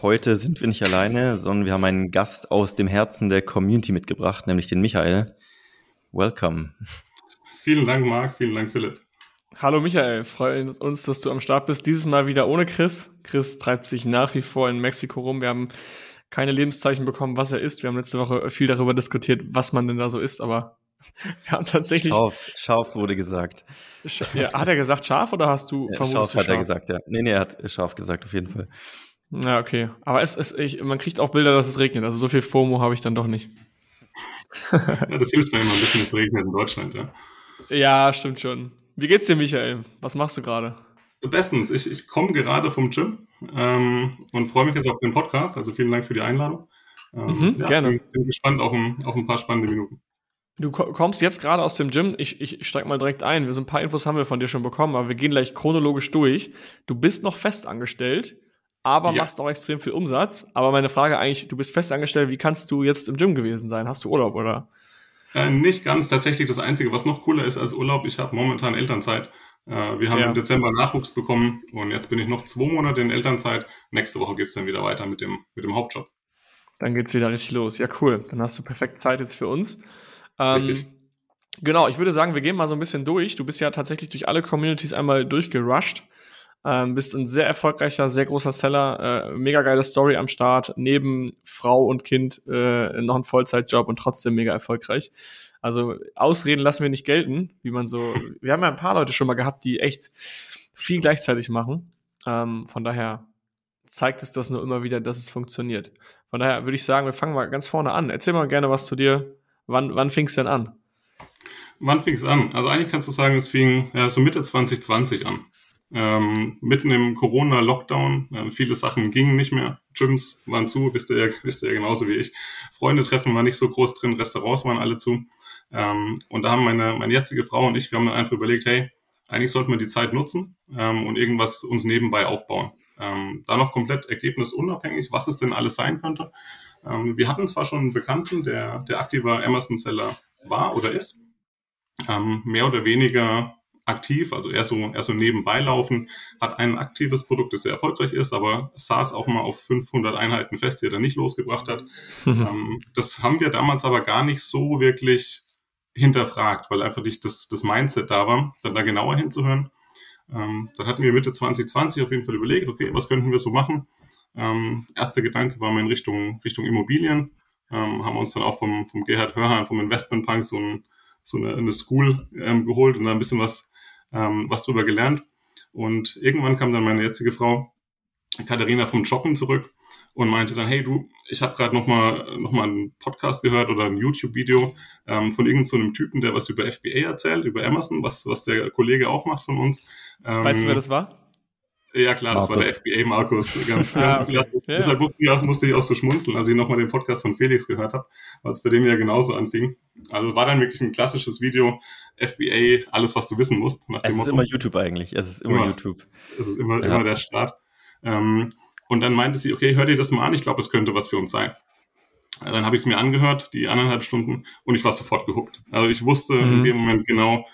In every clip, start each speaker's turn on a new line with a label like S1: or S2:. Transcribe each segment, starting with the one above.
S1: Heute sind wir nicht alleine, sondern wir haben einen Gast aus dem Herzen der Community mitgebracht, nämlich den Michael. Welcome.
S2: Vielen Dank, Marc. Vielen Dank, Philipp.
S3: Hallo Michael, freuen uns, dass du am Start bist. Dieses Mal wieder ohne Chris. Chris treibt sich nach wie vor in Mexiko rum. Wir haben keine Lebenszeichen bekommen, was er ist. Wir haben letzte Woche viel darüber diskutiert, was man denn da so isst, aber wir haben tatsächlich.
S1: Scharf, scharf wurde gesagt.
S3: Ja, hat er gesagt scharf oder hast du
S1: ja, vermutet? Scharf hat scharf? er gesagt, ja. Nee, nee, er hat scharf gesagt, auf jeden Fall.
S3: Ja, okay. Aber es, es, ich, man kriegt auch Bilder, dass es regnet. Also so viel FOMO habe ich dann doch nicht.
S2: ja, das hilft mir immer ein bisschen mit Regnet in Deutschland, ja.
S3: Ja, stimmt schon. Wie geht's dir, Michael? Was machst du gerade?
S2: Bestens. Ich, ich komme gerade vom Gym ähm, und freue mich jetzt auf den Podcast. Also vielen Dank für die Einladung.
S3: Ähm, mhm, ja, gerne.
S2: Bin, bin gespannt auf ein, auf ein paar spannende Minuten.
S3: Du kommst jetzt gerade aus dem Gym. Ich, ich steig mal direkt ein. Wir sind ein paar Infos haben wir von dir schon bekommen, aber wir gehen gleich chronologisch durch. Du bist noch festangestellt aber ja. machst auch extrem viel Umsatz. Aber meine Frage eigentlich, du bist festangestellt, wie kannst du jetzt im Gym gewesen sein? Hast du Urlaub oder?
S2: Äh, nicht ganz. Tatsächlich das Einzige, was noch cooler ist als Urlaub, ich habe momentan Elternzeit. Äh, wir haben ja. im Dezember Nachwuchs bekommen und jetzt bin ich noch zwei Monate in Elternzeit. Nächste Woche geht es dann wieder weiter mit dem, mit dem Hauptjob.
S3: Dann geht es wieder richtig los. Ja, cool. Dann hast du perfekt Zeit jetzt für uns. Ähm, richtig. Genau, ich würde sagen, wir gehen mal so ein bisschen durch. Du bist ja tatsächlich durch alle Communities einmal durchgerusht. Ähm, bist ein sehr erfolgreicher, sehr großer Seller, äh, mega geile Story am Start, neben Frau und Kind äh, noch ein Vollzeitjob und trotzdem mega erfolgreich. Also Ausreden lassen wir nicht gelten, wie man so. Wir haben ja ein paar Leute schon mal gehabt, die echt viel gleichzeitig machen. Ähm, von daher zeigt es das nur immer wieder, dass es funktioniert. Von daher würde ich sagen, wir fangen mal ganz vorne an. Erzähl mal gerne was zu dir. Wann, wann fing es denn an?
S2: Wann fing es an? Also eigentlich kannst du sagen, es fing ja, so Mitte 2020 an ähm, mitten im Corona-Lockdown. Äh, viele Sachen gingen nicht mehr. Gyms waren zu, wisst ihr, ja, wisst ihr ja genauso wie ich. Freunde treffen war nicht so groß drin, Restaurants waren alle zu. Ähm, und da haben meine, meine jetzige Frau und ich, wir haben dann einfach überlegt, hey, eigentlich sollten wir die Zeit nutzen ähm, und irgendwas uns nebenbei aufbauen. Ähm, da noch komplett ergebnisunabhängig, was es denn alles sein könnte. Ähm, wir hatten zwar schon einen Bekannten, der, der aktiver Amazon-Seller war oder ist, ähm, mehr oder weniger aktiv, also eher so, eher so nebenbei laufen, hat ein aktives Produkt, das sehr erfolgreich ist, aber saß auch mal auf 500 Einheiten fest, die er dann nicht losgebracht hat. Mhm. Ähm, das haben wir damals aber gar nicht so wirklich hinterfragt, weil einfach nicht das, das Mindset da war, dann da genauer hinzuhören. Ähm, dann hatten wir Mitte 2020 auf jeden Fall überlegt, okay, was könnten wir so machen? Ähm, erster Gedanke war mal in Richtung, Richtung Immobilien, ähm, haben uns dann auch vom, vom Gerhard Hörhan, vom Investment Punk so, ein, so eine, eine School ähm, geholt und da ein bisschen was ähm, was drüber gelernt. Und irgendwann kam dann meine jetzige Frau, Katharina vom Joggen zurück und meinte dann, hey du, ich habe gerade nochmal noch mal einen Podcast gehört oder ein YouTube-Video ähm, von irgendeinem so Typen, der was über FBA erzählt, über Amazon, was, was der Kollege auch macht von uns.
S3: Ähm, weißt du, wer das war?
S2: Ja, klar, das Markus. war der FBA Markus. Ganz, ah, ganz okay. klasse. Ja. Deshalb musste ich, auch, musste ich auch so schmunzeln, als ich nochmal den Podcast von Felix gehört habe, weil es bei dem ja genauso anfing. Also war dann wirklich ein klassisches Video, FBA, alles, was du wissen musst.
S1: es ist Motto. immer YouTube eigentlich. Es ist immer, immer YouTube.
S2: Es ist immer, ja. immer der Start. Ähm, und dann meinte sie, okay, hör dir das mal an, ich glaube, es könnte was für uns sein. Dann habe ich es mir angehört, die anderthalb Stunden, und ich war sofort gehuckt. Also ich wusste mhm. in dem Moment genau,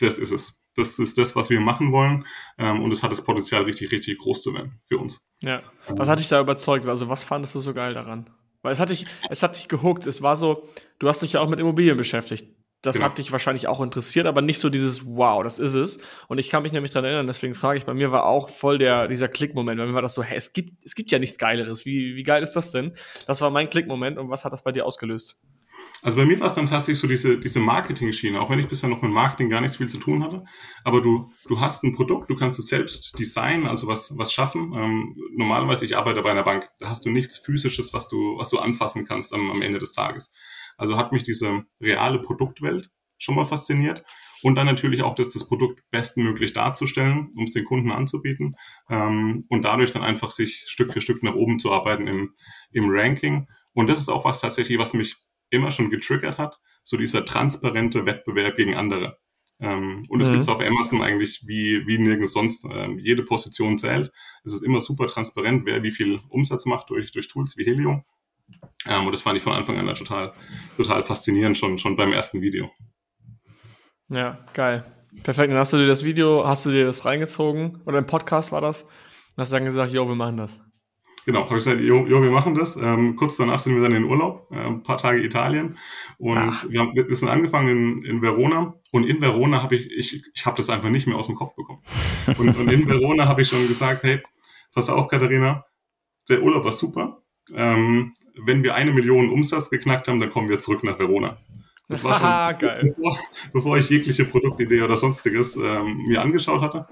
S2: das ist es das ist das, was wir machen wollen. Ähm, und es hat das Potenzial, richtig, richtig groß zu werden für uns.
S3: Ja. Was hat dich da überzeugt? Also, was fandest du so geil daran? Weil es hat dich, es hat dich gehuckt. Es war so, du hast dich ja auch mit Immobilien beschäftigt. Das genau. hat dich wahrscheinlich auch interessiert, aber nicht so dieses Wow, das ist es. Und ich kann mich nämlich daran erinnern, deswegen frage ich, bei mir war auch voll der, dieser Klickmoment. Bei mir war das so, hä, es gibt, es gibt ja nichts Geileres. Wie, wie geil ist das denn? Das war mein Klickmoment und was hat das bei dir ausgelöst?
S2: Also bei mir war es dann tatsächlich so diese, diese Marketing-Schiene, auch wenn ich bisher noch mit Marketing gar nicht viel zu tun hatte. Aber du, du hast ein Produkt, du kannst es selbst designen, also was, was schaffen. Ähm, normalerweise, ich arbeite bei einer Bank, da hast du nichts Physisches, was du, was du anfassen kannst am, am Ende des Tages. Also hat mich diese reale Produktwelt schon mal fasziniert. Und dann natürlich auch das, das Produkt bestmöglich darzustellen, um es den Kunden anzubieten. Ähm, und dadurch dann einfach sich Stück für Stück nach oben zu arbeiten im, im Ranking. Und das ist auch was tatsächlich, was mich immer schon getriggert hat, so dieser transparente Wettbewerb gegen andere. Ähm, und es mhm. gibt es auf Amazon eigentlich wie, wie nirgends sonst. Ähm, jede Position zählt. Es ist immer super transparent, wer wie viel Umsatz macht durch, durch Tools wie Helium. Ähm, und das fand ich von Anfang an total, total faszinierend, schon, schon beim ersten Video.
S3: Ja, geil. Perfekt. Dann hast du dir das Video, hast du dir das reingezogen oder im Podcast war das? Und hast dann gesagt, jo, wir machen das.
S2: Genau, habe ich gesagt, jo, jo, wir machen das. Ähm, kurz danach sind wir dann in Urlaub, äh, ein paar Tage Italien. Und Ach. wir, haben, wir sind angefangen in, in Verona. Und in Verona habe ich, ich, ich habe das einfach nicht mehr aus dem Kopf bekommen. Und, und in Verona habe ich schon gesagt, hey, pass auf, Katharina, der Urlaub war super. Ähm, wenn wir eine Million Umsatz geknackt haben, dann kommen wir zurück nach Verona. Das war schon, Geil. Bevor, bevor, ich jegliche Produktidee oder sonstiges ähm, mir angeschaut hatte.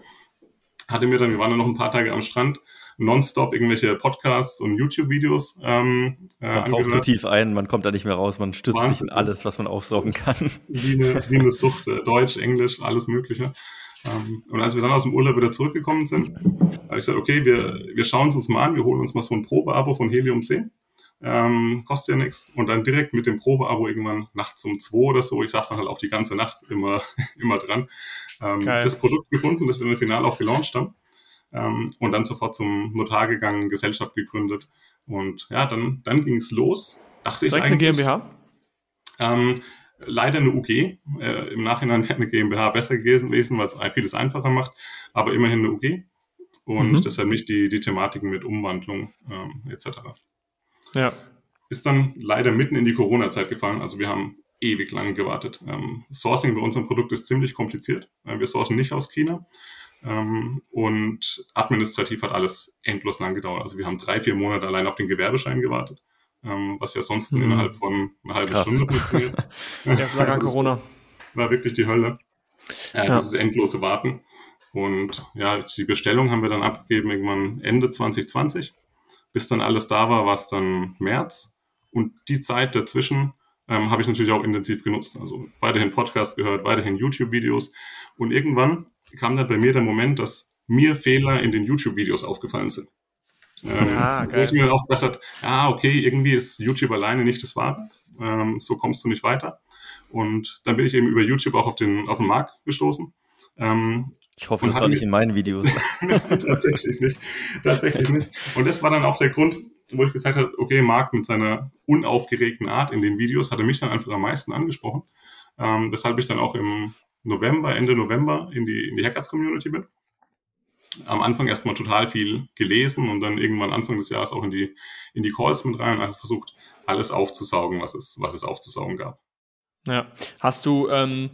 S2: Hatte mir dann, wir waren dann noch ein paar Tage am Strand, nonstop irgendwelche Podcasts und YouTube-Videos. Ähm,
S1: äh, man taucht zu tief ein, man kommt da nicht mehr raus, man stützt Wahnsinn. sich in alles, was man aufsaugen kann.
S2: Wie eine, wie eine Sucht, äh, Deutsch, Englisch, alles Mögliche. Ähm, und als wir dann aus dem Urlaub wieder zurückgekommen sind, habe ich gesagt, okay, wir, wir schauen es uns mal an, wir holen uns mal so ein Probeabo von Helium 10. Ähm, kostet ja nichts. Und dann direkt mit dem Probeabo irgendwann nachts um zwei oder so. Ich saß dann halt auch die ganze Nacht immer, immer dran. Ähm, das Produkt gefunden, das wir dann final auch gelauncht haben ähm, und dann sofort zum Notar gegangen, Gesellschaft gegründet. Und ja, dann, dann ging es los. Dachte
S3: Direkt ich eigentlich. eine GmbH?
S2: Ähm, leider eine UG. Äh, Im Nachhinein wäre eine GmbH besser gewesen, weil es vieles einfacher macht, aber immerhin eine UG. Und mhm. deshalb nicht die, die Thematiken mit Umwandlung ähm, etc.
S3: Ja.
S2: Ist dann leider mitten in die Corona-Zeit gefallen. Also wir haben ewig lang gewartet. Ähm, Sourcing bei unserem Produkt ist ziemlich kompliziert. Äh, wir sourcen nicht aus China. Ähm, und administrativ hat alles endlos lang gedauert. Also wir haben drei, vier Monate allein auf den Gewerbeschein gewartet, ähm, was ja sonst mhm. innerhalb von einer halben Krass. Stunde funktioniert.
S3: Erst lag an Corona.
S2: War wirklich die Hölle. Äh, ja. Dieses endlose Warten. Und ja, die Bestellung haben wir dann abgegeben irgendwann Ende 2020. Bis dann alles da war, war es dann März. Und die Zeit dazwischen ähm, habe ich natürlich auch intensiv genutzt. Also weiterhin Podcast gehört, weiterhin YouTube-Videos. Und irgendwann kam dann bei mir der Moment, dass mir Fehler in den YouTube-Videos aufgefallen sind. Ähm, ah, wo ich mir auch gedacht habe, ah, okay, irgendwie ist YouTube alleine nicht das Wahre. Ähm, so kommst du nicht weiter. Und dann bin ich eben über YouTube auch auf den, auf den Markt gestoßen.
S1: Ähm, ich hoffe, das war nicht in meinen Videos.
S2: tatsächlich nicht. Tatsächlich nicht. Und das war dann auch der Grund, wo ich gesagt habe, okay, Marc mit seiner unaufgeregten Art in den Videos hat er mich dann einfach am meisten angesprochen. Ähm, weshalb ich dann auch im November, Ende November in die, in die Hackers-Community bin. Am Anfang erstmal total viel gelesen und dann irgendwann Anfang des Jahres auch in die, in die Calls mit rein und einfach versucht, alles aufzusaugen, was es, was es aufzusaugen gab.
S3: Ja. Hast du, ähm,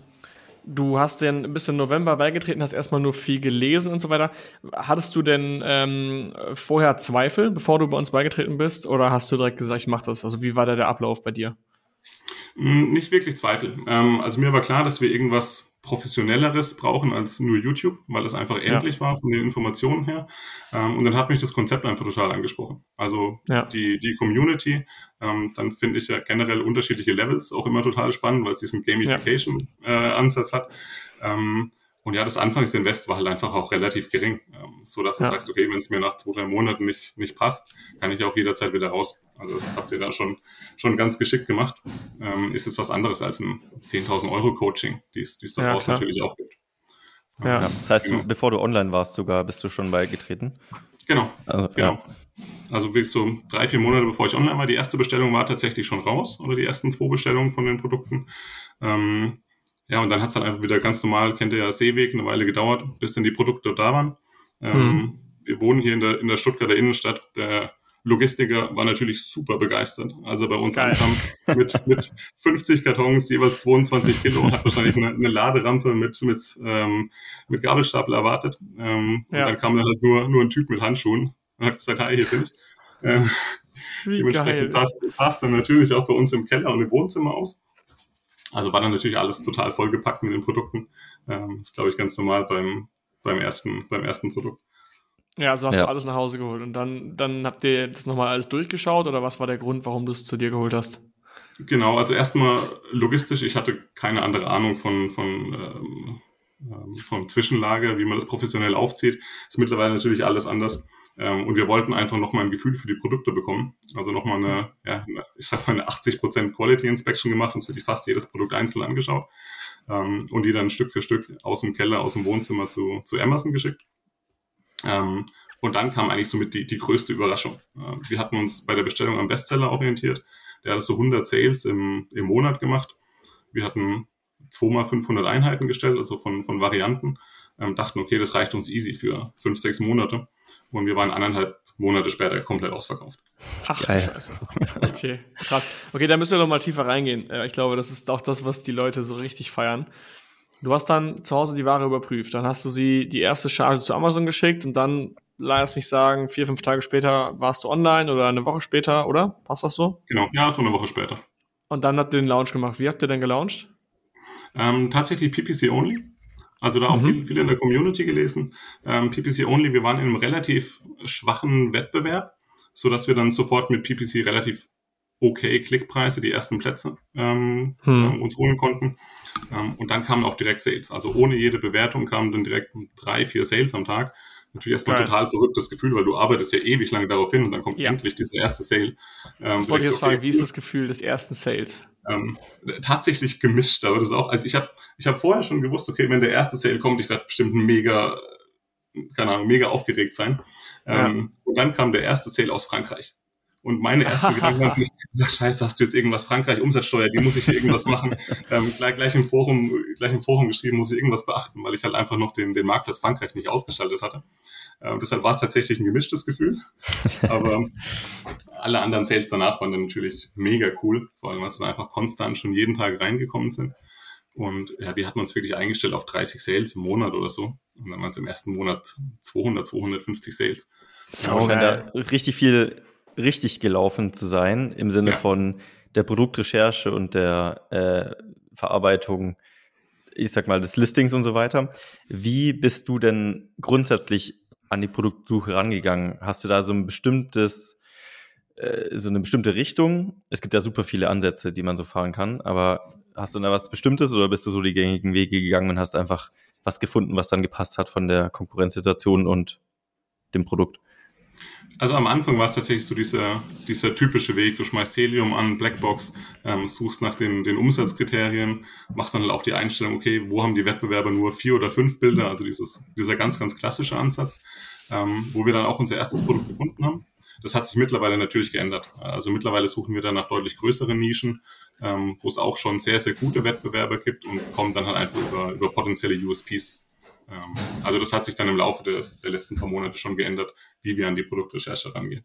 S3: du hast denn bis im November beigetreten, hast erstmal nur viel gelesen und so weiter. Hattest du denn ähm, vorher Zweifel, bevor du bei uns beigetreten bist, oder hast du direkt gesagt, ich mach das? Also wie war da der Ablauf bei dir?
S2: Hm, nicht wirklich Zweifel. Ähm, also mir war klar, dass wir irgendwas professionelleres brauchen als nur YouTube, weil es einfach ähnlich ja. war von den Informationen her. Ähm, und dann hat mich das Konzept einfach total angesprochen. Also ja. die, die Community, ähm, dann finde ich ja generell unterschiedliche Levels auch immer total spannend, weil es diesen Gamification-Ansatz ja. äh, hat. Und ja, das Anfangsinvest war halt einfach auch relativ gering, so dass du sagst, okay, wenn es mir nach zwei, drei Monaten nicht, nicht passt, kann ich auch jederzeit wieder raus. Also das habt ihr da schon, schon ganz geschickt gemacht. Ähm, ist es was anderes als ein 10.000 Euro Coaching, die es da ja, draußen natürlich auch gibt.
S1: Ja. ja. Das heißt, genau. du, bevor du online warst sogar, bist du schon beigetreten?
S2: Genau, also, genau. Ja. Also wirklich so drei, vier Monate bevor ich online war, die erste Bestellung war tatsächlich schon raus oder die ersten zwei Bestellungen von den Produkten. Ähm, ja, und dann hat es halt einfach wieder ganz normal, kennt ihr ja Seeweg, eine Weile gedauert, bis dann die Produkte da waren. Ähm, mhm. Wir wohnen hier in der, in der Stuttgarter Innenstadt. Der Logistiker war natürlich super begeistert, als er bei uns Geil. ankam mit, mit 50 Kartons, jeweils 22 Kilo, hat wahrscheinlich eine, eine Laderampe mit, mit, ähm, mit Gabelstapel erwartet. Ähm, ja. Und dann kam dann halt nur, nur ein Typ mit Handschuhen und hat gesagt, hi, hier bin ich. Ähm, Wie Dementsprechend. Sah es dann natürlich auch bei uns im Keller und im Wohnzimmer aus. Also war dann natürlich alles total vollgepackt mit den Produkten. Ähm, ist, glaube ich, ganz normal beim, beim, ersten, beim ersten Produkt.
S3: Ja, also hast ja. du alles nach Hause geholt und dann, dann habt ihr das nochmal alles durchgeschaut oder was war der Grund, warum du es zu dir geholt hast?
S2: Genau, also erstmal logistisch, ich hatte keine andere Ahnung von, von, ähm, ähm, vom Zwischenlager, wie man das professionell aufzieht. Ist mittlerweile natürlich alles anders. Ähm, und wir wollten einfach nochmal ein Gefühl für die Produkte bekommen. Also nochmal eine, ja, eine, ich sag mal, eine 80% Quality Inspection gemacht, uns wirklich fast jedes Produkt einzeln angeschaut ähm, und die dann Stück für Stück aus dem Keller, aus dem Wohnzimmer zu, zu Amazon geschickt. Ähm, und dann kam eigentlich somit die, die größte Überraschung. Äh, wir hatten uns bei der Bestellung am Bestseller orientiert. Der hat so 100 Sales im, im Monat gemacht. Wir hatten zweimal 500 Einheiten gestellt, also von, von Varianten. Ähm, dachten, okay, das reicht uns easy für fünf, sechs Monate. Und wir waren anderthalb Monate später komplett ausverkauft.
S3: Ach, Geil. Scheiße. Okay, krass. Okay, da müssen wir noch mal tiefer reingehen. Ich glaube, das ist auch das, was die Leute so richtig feiern. Du hast dann zu Hause die Ware überprüft. Dann hast du sie die erste Charge zu Amazon geschickt und dann, lass mich sagen, vier, fünf Tage später warst du online oder eine Woche später, oder? Passt das so?
S2: Genau, ja, so eine Woche später.
S3: Und dann habt ihr den Launch gemacht. Wie habt ihr denn gelauncht?
S2: Ähm, tatsächlich PPC only. Also da auch mhm. viel, viel in der Community gelesen. Ähm, PPC Only, wir waren in einem relativ schwachen Wettbewerb, so dass wir dann sofort mit PPC relativ okay Klickpreise die ersten Plätze ähm, hm. uns holen konnten. Ähm, und dann kamen auch direkt Sales. Also ohne jede Bewertung kamen dann direkt drei, vier Sales am Tag. Natürlich erstmal ein total verrücktes Gefühl, weil du arbeitest ja ewig lange darauf hin und dann kommt ja. endlich dieser erste Sale.
S3: Ähm, ich wollte jetzt okay, fragen, wie ist das Gefühl des ersten Sales?
S2: Ähm, tatsächlich gemischt, aber das ist auch, also ich habe ich hab vorher schon gewusst, okay, wenn der erste Sale kommt, ich werde bestimmt mega, keine Ahnung, mega aufgeregt sein. Ähm, ja. Und dann kam der erste Sale aus Frankreich. Und meine ersten Gedanken waren, ach scheiße, hast du jetzt irgendwas Frankreich Umsatzsteuer, die muss ich hier irgendwas machen. Ähm, gleich, gleich, im Forum, gleich im Forum geschrieben, muss ich irgendwas beachten, weil ich halt einfach noch den, den Marktplatz Frankreich nicht ausgeschaltet hatte. Ähm, deshalb war es tatsächlich ein gemischtes Gefühl. Aber alle anderen Sales danach waren dann natürlich mega cool, vor allem, weil sie dann einfach konstant schon jeden Tag reingekommen sind. Und ja, wir hatten uns wirklich eingestellt auf 30 Sales im Monat oder so. Und dann waren es im ersten Monat 200, 250 Sales.
S1: So, scheint da richtig viel richtig gelaufen zu sein, im Sinne ja. von der Produktrecherche und der äh, Verarbeitung, ich sag mal, des Listings und so weiter. Wie bist du denn grundsätzlich an die Produktsuche rangegangen? Hast du da so ein bestimmtes, äh, so eine bestimmte Richtung? Es gibt ja super viele Ansätze, die man so fahren kann, aber hast du da was Bestimmtes oder bist du so die gängigen Wege gegangen und hast einfach was gefunden, was dann gepasst hat von der Konkurrenzsituation und dem Produkt?
S2: Also am Anfang war es tatsächlich so dieser, dieser typische Weg. Du schmeißt Helium an, Blackbox, ähm, suchst nach den, den Umsatzkriterien, machst dann auch die Einstellung, okay, wo haben die Wettbewerber nur vier oder fünf Bilder? Also dieses, dieser ganz, ganz klassische Ansatz, ähm, wo wir dann auch unser erstes Produkt gefunden haben. Das hat sich mittlerweile natürlich geändert. Also mittlerweile suchen wir dann nach deutlich größeren Nischen, ähm, wo es auch schon sehr, sehr gute Wettbewerber gibt und kommen dann halt einfach über, über potenzielle USPs. Ähm, also das hat sich dann im Laufe der, der letzten paar Monate schon geändert, wie wir an die Produktrecherche rangehen.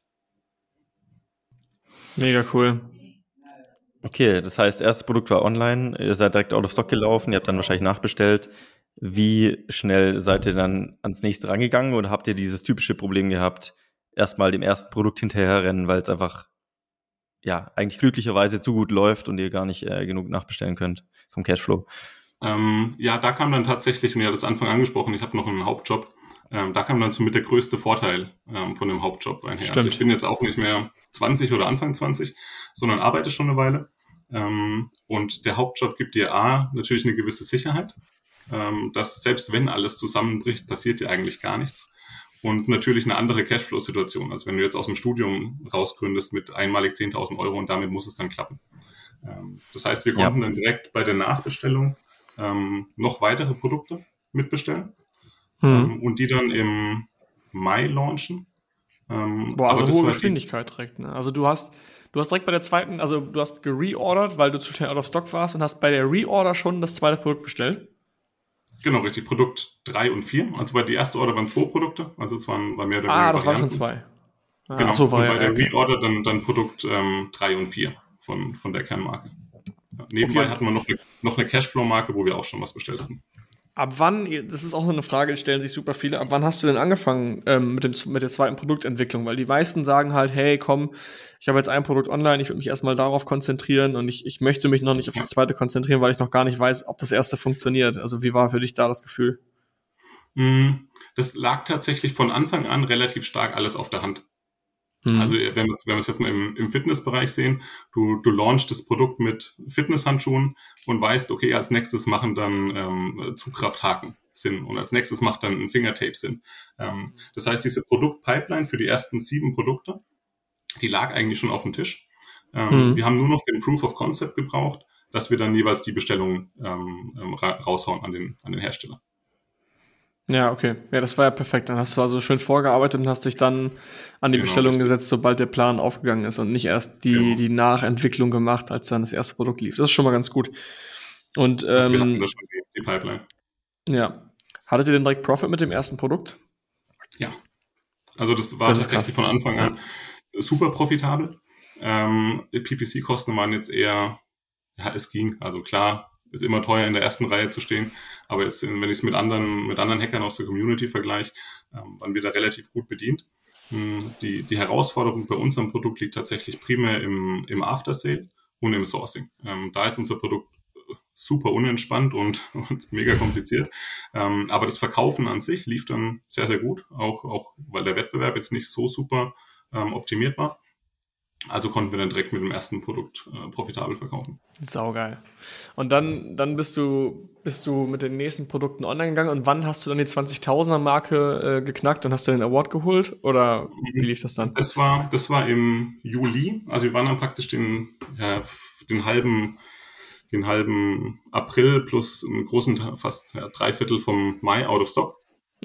S3: Mega cool.
S1: Okay, das heißt, erstes Produkt war online, ihr seid direkt out of stock gelaufen, ihr habt dann wahrscheinlich nachbestellt. Wie schnell seid ihr dann ans nächste rangegangen oder habt ihr dieses typische Problem gehabt, erstmal dem ersten Produkt hinterherrennen, weil es einfach ja eigentlich glücklicherweise zu gut läuft und ihr gar nicht äh, genug nachbestellen könnt vom Cashflow?
S2: Ähm, ja, da kam dann tatsächlich, habt das Anfang angesprochen, ich habe noch einen Hauptjob. Ähm, da kam dann somit der größte Vorteil ähm, von dem Hauptjob einher. Stimmt. Also ich bin jetzt auch nicht mehr 20 oder Anfang 20, sondern arbeite schon eine Weile. Ähm, und der Hauptjob gibt dir A, natürlich eine gewisse Sicherheit, ähm, dass selbst wenn alles zusammenbricht, passiert dir eigentlich gar nichts. Und natürlich eine andere Cashflow-Situation, als wenn du jetzt aus dem Studium rausgründest mit einmalig 10.000 Euro und damit muss es dann klappen. Ähm, das heißt, wir konnten ja. dann direkt bei der Nachbestellung ähm, noch weitere Produkte mitbestellen mhm. und die dann im Mai launchen.
S3: Ähm, Boah, also hohe Geschwindigkeit direkt. Ne? Also du hast, du hast direkt bei der zweiten, also du hast gereordert, weil du zu schnell out of stock warst und hast bei der Reorder schon das zweite Produkt bestellt.
S2: Genau, richtig. Produkt 3 und 4. Also bei der ersten Order waren zwei Produkte, also es waren, waren mehr oder
S3: weniger. Ah, das waren schon zwei.
S2: Ah, genau, so, und bei der okay. Reorder dann, dann Produkt 3 ähm, und 4 von, von der Kernmarke. Nebenbei okay. hatten wir noch eine, noch eine Cashflow-Marke, wo wir auch schon was bestellt hatten.
S3: Ab wann, das ist auch so eine Frage, die stellen sich super viele, ab wann hast du denn angefangen ähm, mit, dem, mit der zweiten Produktentwicklung? Weil die meisten sagen halt, hey, komm, ich habe jetzt ein Produkt online, ich würde mich erstmal darauf konzentrieren und ich, ich möchte mich noch nicht auf das zweite konzentrieren, weil ich noch gar nicht weiß, ob das erste funktioniert. Also wie war für dich da das Gefühl?
S2: Mm, das lag tatsächlich von Anfang an relativ stark alles auf der Hand. Mhm. Also wenn wir es wenn wir es jetzt mal im, im Fitnessbereich sehen, du, du launchst das Produkt mit Fitnesshandschuhen und weißt, okay, als nächstes machen dann ähm, Zugkrafthaken Sinn und als nächstes macht dann ein Fingertape Sinn. Ähm, das heißt, diese Produktpipeline für die ersten sieben Produkte, die lag eigentlich schon auf dem Tisch. Ähm, mhm. Wir haben nur noch den Proof of Concept gebraucht, dass wir dann jeweils die Bestellungen ähm, ähm raushauen an den, an den Hersteller.
S3: Ja, okay. Ja, das war ja perfekt. Dann hast du also schön vorgearbeitet und hast dich dann an die genau, Bestellung richtig. gesetzt, sobald der Plan aufgegangen ist und nicht erst die, genau. die Nachentwicklung gemacht, als dann das erste Produkt lief. Das ist schon mal ganz gut. Und ähm, wir hatten das schon die, die Pipeline. Ja. Hattet ihr denn direkt Profit mit dem ersten Produkt?
S2: Ja. Also das war das tatsächlich von Anfang an ja. super profitabel. Ähm, PPC-Kosten waren jetzt eher, ja, es ging. Also klar, ist immer teuer in der ersten Reihe zu stehen. Aber jetzt, wenn ich es mit anderen, mit anderen Hackern aus der Community vergleiche, ähm, waren wir da relativ gut bedient. Hm, die, die Herausforderung bei unserem Produkt liegt tatsächlich primär im, im After-Sale und im Sourcing. Ähm, da ist unser Produkt super unentspannt und, und mega kompliziert. Ähm, aber das Verkaufen an sich lief dann sehr, sehr gut, auch, auch weil der Wettbewerb jetzt nicht so super ähm, optimiert war. Also konnten wir dann direkt mit dem ersten Produkt äh, profitabel verkaufen.
S3: Saugeil. Und dann, dann bist du, bist du mit den nächsten Produkten online gegangen und wann hast du dann die 20.000er Marke äh, geknackt und hast du den Award geholt? Oder wie lief das dann?
S2: Das war, das war im Juli. Also wir waren dann praktisch den, ja, den halben, den halben April plus einen großen, fast ja, drei Viertel vom Mai out of stock.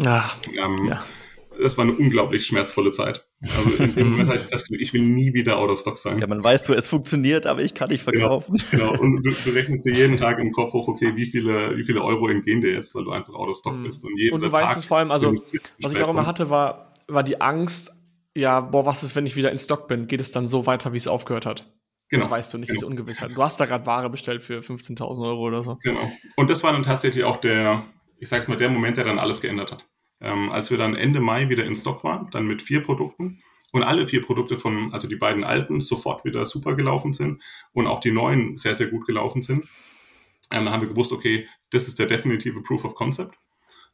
S3: Ah, ähm, ja
S2: das war eine unglaublich schmerzvolle Zeit. Also in dem Moment habe ich festgelegt, ich will nie wieder out of stock sein.
S1: Ja, man weiß, du, es funktioniert, aber ich kann nicht
S2: genau, verkaufen. Genau, genau. und du, du, rechnest dir jeden Tag im Kopf hoch, okay, wie viele, wie viele Euro entgehen dir jetzt, weil du einfach out of stock mhm. bist.
S3: Und, jeden und du Tag, weißt es vor allem, also was ich auch immer hatte, war, war die Angst, ja, boah, was ist, wenn ich wieder in Stock bin? Geht es dann so weiter, wie es aufgehört hat? Genau. Das weißt du nicht, genau. diese Ungewissheit. Du hast da gerade Ware bestellt für 15.000 Euro oder so.
S2: Genau. Und das war dann tatsächlich auch der, ich sag's mal, der Moment, der dann alles geändert hat. Ähm, als wir dann Ende Mai wieder in Stock waren, dann mit vier Produkten und alle vier Produkte von, also die beiden alten, sofort wieder super gelaufen sind und auch die neuen sehr, sehr gut gelaufen sind, ähm, dann haben wir gewusst, okay, das ist der definitive Proof of Concept.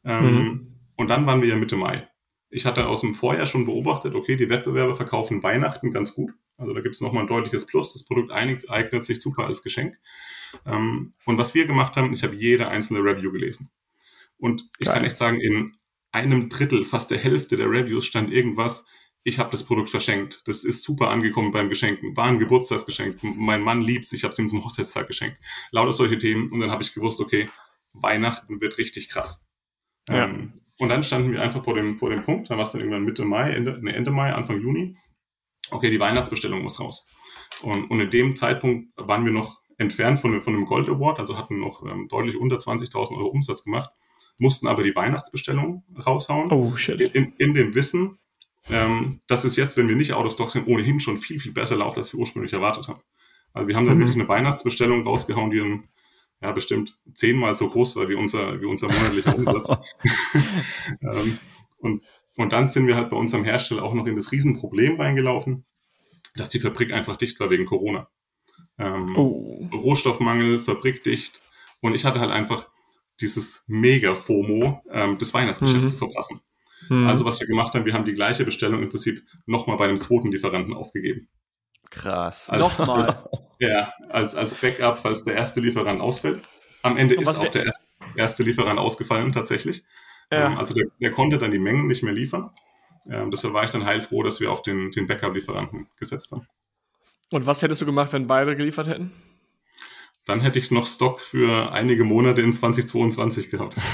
S2: Ähm, mhm. Und dann waren wir ja Mitte Mai. Ich hatte aus dem Vorjahr schon beobachtet, okay, die Wettbewerber verkaufen Weihnachten ganz gut. Also da gibt es nochmal ein deutliches Plus. Das Produkt eignet, eignet sich super als Geschenk. Ähm, und was wir gemacht haben, ich habe jede einzelne Review gelesen. Und ich Geil. kann echt sagen, in einem Drittel, fast der Hälfte der Reviews stand irgendwas, ich habe das Produkt verschenkt. Das ist super angekommen beim Geschenken. War ein Geburtstagsgeschenk. Mein Mann liebt's. Ich habe es ihm zum Hochzeitstag geschenkt. Lauter solche Themen. Und dann habe ich gewusst, okay, Weihnachten wird richtig krass. Ja. Ähm, und dann standen wir einfach vor dem, vor dem Punkt, da war es dann irgendwann Mitte Mai, Ende, nee, Ende Mai, Anfang Juni. Okay, die Weihnachtsbestellung muss raus. Und, und in dem Zeitpunkt waren wir noch entfernt von, von einem Gold Award, also hatten noch ähm, deutlich unter 20.000 Euro Umsatz gemacht mussten aber die Weihnachtsbestellung raushauen.
S3: Oh, shit.
S2: In, in dem Wissen, ähm, dass es jetzt, wenn wir nicht out of stock sind, ohnehin schon viel, viel besser läuft, als wir ursprünglich erwartet haben. Also wir haben dann mhm. wirklich eine Weihnachtsbestellung rausgehauen, die dann ja bestimmt zehnmal so groß war wie unser, wie unser monatlicher Umsatz. ähm, und, und dann sind wir halt bei unserem Hersteller auch noch in das Riesenproblem reingelaufen, dass die Fabrik einfach dicht war wegen Corona. Ähm, oh. Rohstoffmangel, Fabrik dicht. Und ich hatte halt einfach dieses Mega-FOMO ähm, des Weihnachtsgeschäfts mhm. zu verpassen. Mhm. Also was wir gemacht haben, wir haben die gleiche Bestellung im Prinzip nochmal bei einem zweiten Lieferanten aufgegeben.
S1: Krass.
S2: Als, nochmal? ja, als, als Backup, falls der erste Lieferant ausfällt. Am Ende ist auch der erste, erste Lieferant ausgefallen tatsächlich. Ja. Ähm, also der, der, konnte dann die Mengen nicht mehr liefern. Ähm, deshalb war ich dann heilfroh, dass wir auf den, den Backup-Lieferanten gesetzt haben.
S3: Und was hättest du gemacht, wenn beide geliefert hätten?
S2: Dann hätte ich noch Stock für einige Monate in 2022 gehabt.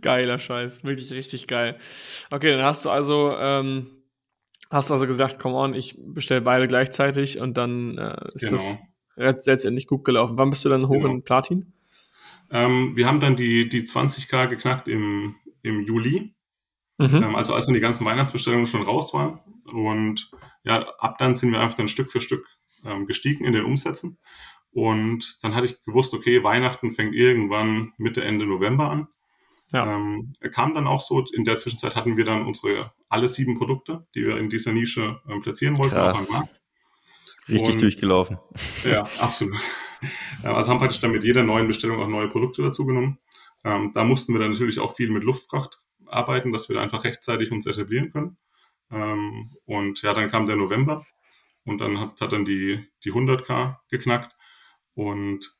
S3: Geiler Scheiß, wirklich richtig geil. Okay, dann hast du also ähm, hast also gesagt, come on, ich bestelle beide gleichzeitig und dann äh, ist genau. das letztendlich gut gelaufen. Wann bist du dann hoch genau. in Platin?
S2: Ähm, wir haben dann die, die 20k geknackt im, im Juli. Mhm. Ähm, also als dann die ganzen Weihnachtsbestellungen schon raus waren. Und ja, ab dann sind wir einfach dann Stück für Stück ähm, gestiegen in den Umsätzen. Und dann hatte ich gewusst, okay, Weihnachten fängt irgendwann Mitte, Ende November an. Ja. Ähm, kam dann auch so, in der Zwischenzeit hatten wir dann unsere alle sieben Produkte, die wir in dieser Nische ähm, platzieren wollten.
S1: Richtig Und, durchgelaufen.
S2: Ja, absolut. Also haben praktisch dann mit jeder neuen Bestellung auch neue Produkte dazu genommen. Ähm, da mussten wir dann natürlich auch viel mit Luftfracht arbeiten, dass wir da einfach rechtzeitig uns etablieren können. Ähm, und ja, dann kam der November und dann hat, hat dann die, die 100k geknackt. Und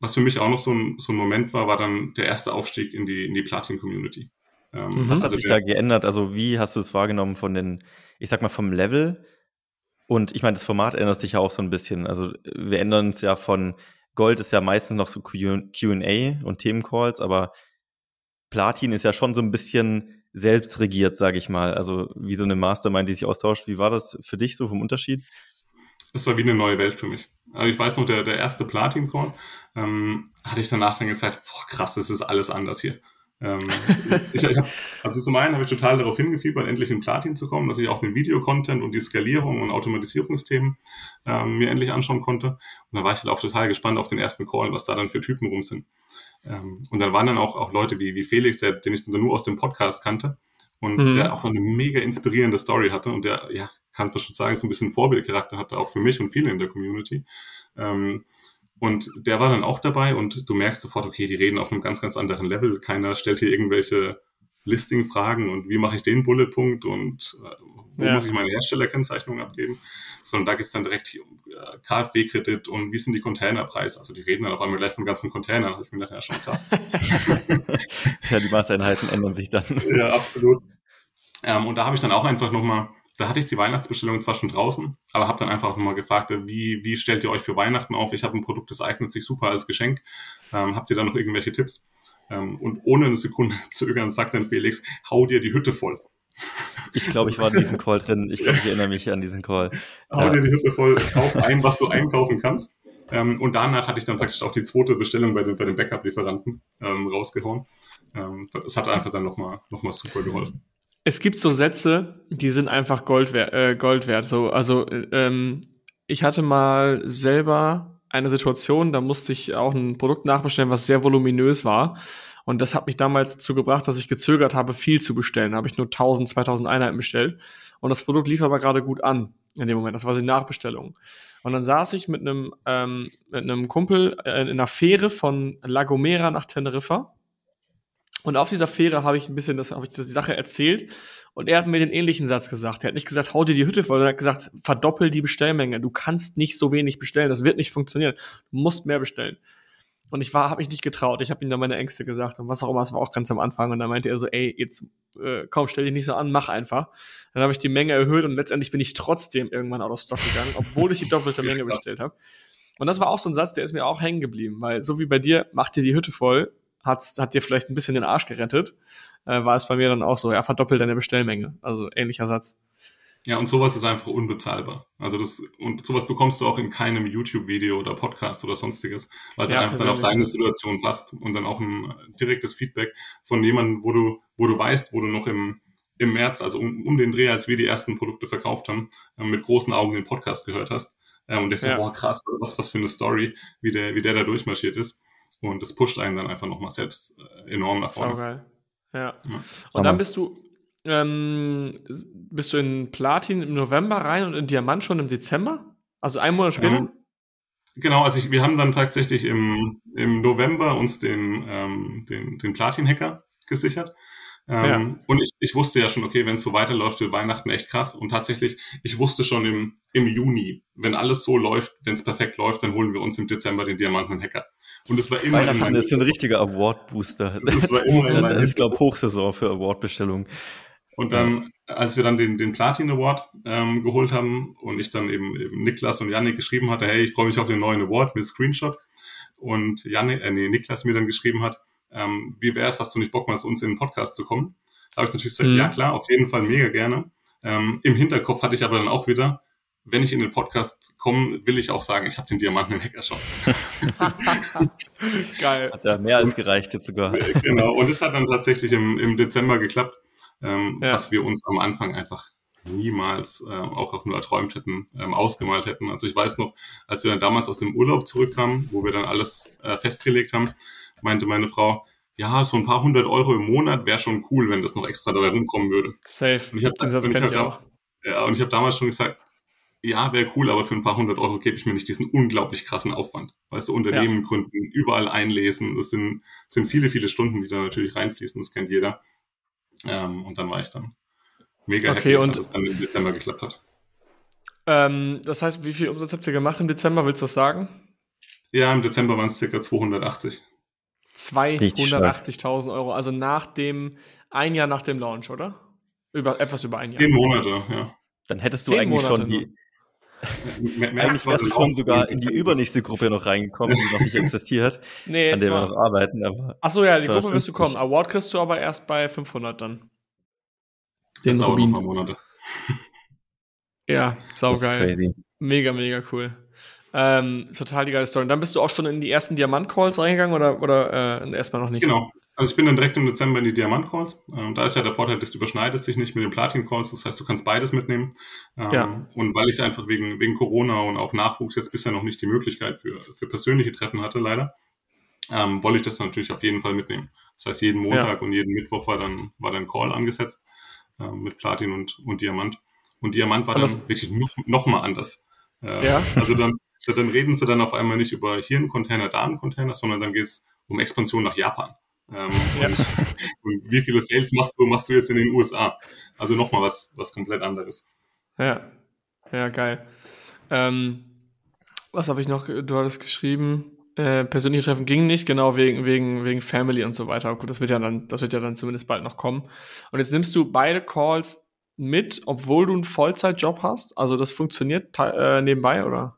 S2: was für mich auch noch so ein, so ein Moment war, war dann der erste Aufstieg in die, in die Platin-Community.
S1: Ähm, mhm. Was hat also sich da geändert? Also wie hast du es wahrgenommen von den, ich sag mal, vom Level? Und ich meine, das Format ändert sich ja auch so ein bisschen. Also wir ändern es ja von Gold ist ja meistens noch so QA und Themencalls, aber Platin ist ja schon so ein bisschen selbstregiert, sage ich mal. Also wie so eine Mastermind, die sich austauscht. Wie war das für dich so vom Unterschied?
S2: Es war wie eine neue Welt für mich. Also ich weiß noch, der, der erste Platin-Call, ähm, hatte ich danach dann gesagt, boah, krass, das ist alles anders hier. Ähm, ich, ich hab, also zum einen habe ich total darauf hingefiebert, endlich in Platin zu kommen, dass ich auch den Videocontent und die Skalierung und Automatisierungsthemen ähm, mir endlich anschauen konnte. Und da war ich halt auch total gespannt auf den ersten Call, was da dann für Typen rum sind. Ähm, und dann waren dann auch, auch Leute wie, wie Felix, der, den ich dann nur aus dem Podcast kannte und mhm. der auch eine mega inspirierende Story hatte und der, ja, kann man schon sagen, so ein bisschen Vorbildcharakter hatte, auch für mich und viele in der Community. Ähm, und der war dann auch dabei und du merkst sofort, okay, die reden auf einem ganz, ganz anderen Level. Keiner stellt hier irgendwelche Listing-Fragen und wie mache ich den Bulletpunkt und äh, wo ja. muss ich meine Herstellerkennzeichnung abgeben, sondern da geht es dann direkt hier um äh, KfW-Kredit und wie sind die Containerpreise. Also die reden dann auf einmal gleich von ganzen Containern. Da habe ich mir gedacht, ja, schon krass.
S1: ja, die Maßeinheiten ändern sich dann.
S2: Ja, absolut. Ähm, und da habe ich dann auch einfach nochmal da hatte ich die Weihnachtsbestellung zwar schon draußen, aber habe dann einfach nochmal gefragt, wie, wie stellt ihr euch für Weihnachten auf? Ich habe ein Produkt, das eignet sich super als Geschenk. Ähm, habt ihr da noch irgendwelche Tipps? Ähm, und ohne eine Sekunde zu zögern sagt dann Felix, hau dir die Hütte voll.
S1: Ich glaube, ich war in diesem Call drin. Ich glaube, ich erinnere mich an diesen Call.
S2: Hau ja. dir die Hütte voll, kauf ein, was du einkaufen kannst. Ähm, und danach hatte ich dann praktisch auch die zweite Bestellung bei den, bei den Backup-Lieferanten ähm, rausgehauen. Ähm, das hat einfach dann nochmal noch mal super geholfen
S3: es gibt so Sätze, die sind einfach Gold, wert. Äh, Gold wert. So, also ähm, ich hatte mal selber eine Situation, da musste ich auch ein Produkt nachbestellen, was sehr voluminös war. Und das hat mich damals dazu gebracht, dass ich gezögert habe, viel zu bestellen. Da habe ich nur 1000, 2000 Einheiten bestellt. Und das Produkt lief aber gerade gut an in dem Moment. Das war die Nachbestellung. Und dann saß ich mit einem, ähm, mit einem Kumpel äh, in einer Fähre von La Gomera nach Teneriffa und auf dieser Fähre habe ich ein bisschen das, habe ich die Sache erzählt. Und er hat mir den ähnlichen Satz gesagt. Er hat nicht gesagt, hau dir die Hütte voll, sondern er hat gesagt, verdoppel die Bestellmenge. Du kannst nicht so wenig bestellen. Das wird nicht funktionieren. Du musst mehr bestellen. Und ich war, habe mich nicht getraut. Ich habe ihm dann meine Ängste gesagt und was auch immer. Das war auch ganz am Anfang. Und dann meinte er so, ey, jetzt äh, komm, stell dich nicht so an, mach einfach. Dann habe ich die Menge erhöht und letztendlich bin ich trotzdem irgendwann out of stock gegangen, obwohl ich die doppelte Menge bestellt habe. Und das war auch so ein Satz, der ist mir auch hängen geblieben, weil so wie bei dir, mach dir die Hütte voll, hat, hat dir vielleicht ein bisschen den Arsch gerettet, äh, war es bei mir dann auch so, ja, verdoppelt deine Bestellmenge. Also ähnlicher Satz.
S2: Ja, und sowas ist einfach unbezahlbar. Also das, und sowas bekommst du auch in keinem YouTube-Video oder Podcast oder sonstiges, weil es ja, einfach dann auf deine Situation passt und dann auch ein direktes Feedback von jemandem, wo du, wo du weißt, wo du noch im, im März, also um, um den Dreh, als wir die ersten Produkte verkauft haben, äh, mit großen Augen den Podcast gehört hast. Äh, und denkst ja. boah, krass, was, was für eine Story, wie der, wie der da durchmarschiert ist. Und das pusht einen dann einfach nochmal selbst äh, enorm nach vorne.
S3: geil. Ja. ja. Und dann bist du, ähm, bist du in Platin im November rein und in Diamant schon im Dezember? Also einen Monat später?
S2: Ja. Genau, also ich, wir haben dann tatsächlich im, im November uns den, ähm, den, den Platin-Hacker gesichert. Ähm, ja. Und ich, ich wusste ja schon, okay, wenn es so weiterläuft, wird Weihnachten echt krass. Und tatsächlich, ich wusste schon im, im Juni, wenn alles so läuft, wenn es perfekt läuft, dann holen wir uns im Dezember den Diamanten-Hacker. Und es war immer
S1: Weihnachten in ist ein richtiger Award-Booster. Das war immer in Das ist, glaube ich, Hochsaison für Award-Bestellungen.
S2: Und dann, als wir dann den, den Platin Award ähm, geholt haben und ich dann eben, eben Niklas und Janik geschrieben hatte, hey, ich freue mich auf den neuen Award mit Screenshot. Und Janik, äh, nee, Niklas mir dann geschrieben hat, ähm, wie wäre es, hast du nicht Bock mal zu uns in den Podcast zu kommen? Da habe ich natürlich gesagt, mhm. ja klar, auf jeden Fall mega gerne. Ähm, Im Hinterkopf hatte ich aber dann auch wieder, wenn ich in den Podcast komme, will ich auch sagen, ich habe den Diamanten im Hacker schon.
S1: Geil. Hat ja mehr als gereicht jetzt sogar.
S2: Genau, und es hat dann tatsächlich im, im Dezember geklappt, ähm, ja. was wir uns am Anfang einfach niemals äh, auch, auch nur erträumt hätten, ähm, ausgemalt hätten. Also ich weiß noch, als wir dann damals aus dem Urlaub zurückkamen, wo wir dann alles äh, festgelegt haben, meinte meine Frau, ja, so ein paar hundert Euro im Monat wäre schon cool, wenn das noch extra dabei rumkommen würde.
S3: Safe.
S2: Und ich hab,
S3: Den Satz kenne ich auch.
S2: Ja, und ich habe damals schon gesagt, ja, wäre cool, aber für ein paar hundert Euro gebe ich mir nicht diesen unglaublich krassen Aufwand. Weißt du, Unternehmen ja. gründen, überall einlesen. Das sind, sind viele, viele Stunden, die da natürlich reinfließen. Das kennt jeder. Ähm, und dann war ich dann mega
S3: okay,
S2: happy,
S3: und
S2: dass es dann im Dezember geklappt hat.
S3: Ähm, das heißt, wie viel Umsatz habt ihr gemacht im Dezember? Willst du das sagen?
S2: Ja, im Dezember waren es circa 280.
S3: 280.000 Euro, also nach dem, ein Jahr nach dem Launch, oder? Über, etwas über ein Jahr.
S2: Zehn Monate, ja.
S1: Dann hättest du Zehn eigentlich Monate schon die, eigentlich wärst du schon sogar in die übernächste Gruppe noch reingekommen, die noch nicht existiert,
S3: nee,
S1: an der wir noch arbeiten. Aber
S3: Achso, ja, die Gruppe wirst du kommen. Award kriegst du aber erst bei 500 dann.
S2: Den das dauert noch ein paar Monate.
S3: Ja, saugeil. Mega, mega cool. Ähm, total die geile Story. Und dann bist du auch schon in die ersten Diamant-Calls reingegangen oder, oder äh, erstmal noch nicht?
S2: Genau. Also ich bin dann direkt im Dezember in die Diamant-Calls. Ähm, da ist ja der Vorteil, dass du überschneidest sich nicht mit den Platin-Calls. Das heißt, du kannst beides mitnehmen. Ähm, ja. Und weil ich einfach wegen, wegen Corona und auch Nachwuchs jetzt bisher noch nicht die Möglichkeit für, für persönliche Treffen hatte, leider, ähm, wollte ich das natürlich auf jeden Fall mitnehmen. Das heißt, jeden Montag ja. und jeden Mittwoch war dann, war dann Call angesetzt äh, mit Platin und, und Diamant. Und Diamant war und dann wirklich noch, noch mal anders. Äh, ja. Also dann dann reden sie dann auf einmal nicht über hier einen Container, da einen Container, sondern dann geht es um Expansion nach Japan. Ähm, ja. und, und, wie viele Sales machst du, machst du jetzt in den USA? Also nochmal was, was komplett anderes.
S3: Ja, ja, geil. Ähm, was habe ich noch? Du hattest geschrieben, äh, persönliche Treffen ging nicht, genau wegen, wegen, wegen Family und so weiter. Gut, das wird ja dann, das wird ja dann zumindest bald noch kommen. Und jetzt nimmst du beide Calls mit, obwohl du einen Vollzeitjob hast. Also das funktioniert äh, nebenbei, oder?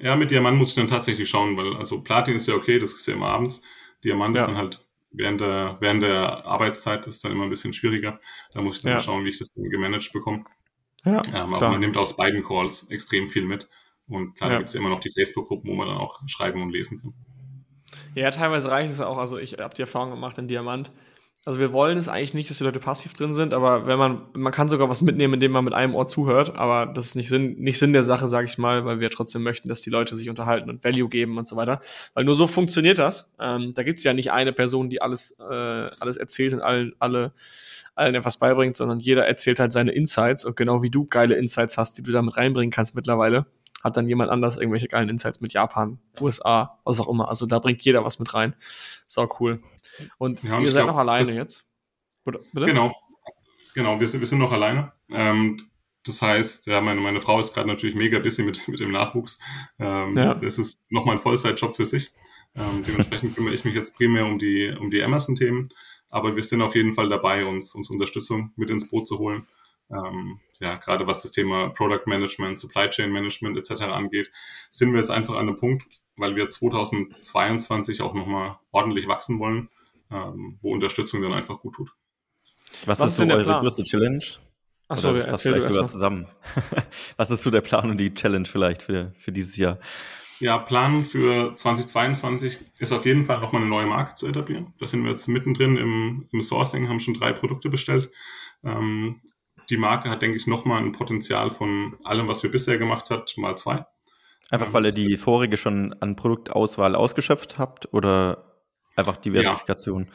S2: Ja, mit Diamant muss ich dann tatsächlich schauen, weil also Platin ist ja okay, das ist ja immer abends. Diamant ja. ist dann halt während der, während der Arbeitszeit ist dann immer ein bisschen schwieriger. Da muss ich dann ja. schauen, wie ich das dann gemanagt bekomme. Ja, ähm, aber man nimmt aus beiden Calls extrem viel mit. Und klar, ja. gibt es immer noch die Facebook-Gruppen, wo man dann auch schreiben und lesen kann.
S3: Ja, teilweise reicht es auch. Also ich habe die Erfahrung gemacht in Diamant. Also wir wollen es eigentlich nicht, dass die Leute passiv drin sind, aber wenn man, man kann sogar was mitnehmen, indem man mit einem Ohr zuhört, aber das ist nicht Sinn, nicht Sinn der Sache, sage ich mal, weil wir trotzdem möchten, dass die Leute sich unterhalten und Value geben und so weiter. Weil nur so funktioniert das. Ähm, da gibt's ja nicht eine Person, die alles, äh, alles erzählt und allen, alle, allen etwas beibringt, sondern jeder erzählt halt seine Insights und genau wie du geile Insights hast, die du damit reinbringen kannst mittlerweile, hat dann jemand anders irgendwelche geilen Insights mit Japan, USA, was auch immer. Also da bringt jeder was mit rein. Sau cool. Und ja, ihr seid glaub, noch alleine das, jetzt?
S2: Bitte? Genau. Genau, wir sind, wir sind noch alleine. Ähm, das heißt, ja, meine, meine Frau ist gerade natürlich mega busy mit, mit dem Nachwuchs. Ähm, ja. Das ist nochmal ein Vollzeitjob für sich. Ähm, dementsprechend kümmere ich mich jetzt primär um die, um die Amazon-Themen. Aber wir sind auf jeden Fall dabei, uns, uns Unterstützung mit ins Boot zu holen. Ähm, ja, gerade was das Thema Product Management, Supply Chain Management etc. angeht, sind wir jetzt einfach an einem Punkt, weil wir 2022 auch nochmal ordentlich wachsen wollen, ähm, wo Unterstützung dann einfach gut tut.
S1: Was, Was ist so eure größte Challenge?
S3: Achso,
S1: Oder das vielleicht sogar zusammen. Was ist so der Plan und die Challenge vielleicht für, für dieses Jahr?
S2: Ja, Plan für 2022 ist auf jeden Fall nochmal eine neue Marke zu etablieren. Da sind wir jetzt mittendrin im, im Sourcing, haben schon drei Produkte bestellt. Ähm, die Marke hat, denke ich, nochmal ein Potenzial von allem, was wir bisher gemacht hat, mal zwei.
S1: Einfach weil ihr die vorige schon an Produktauswahl ausgeschöpft habt oder einfach Diversifikation?
S2: Ja,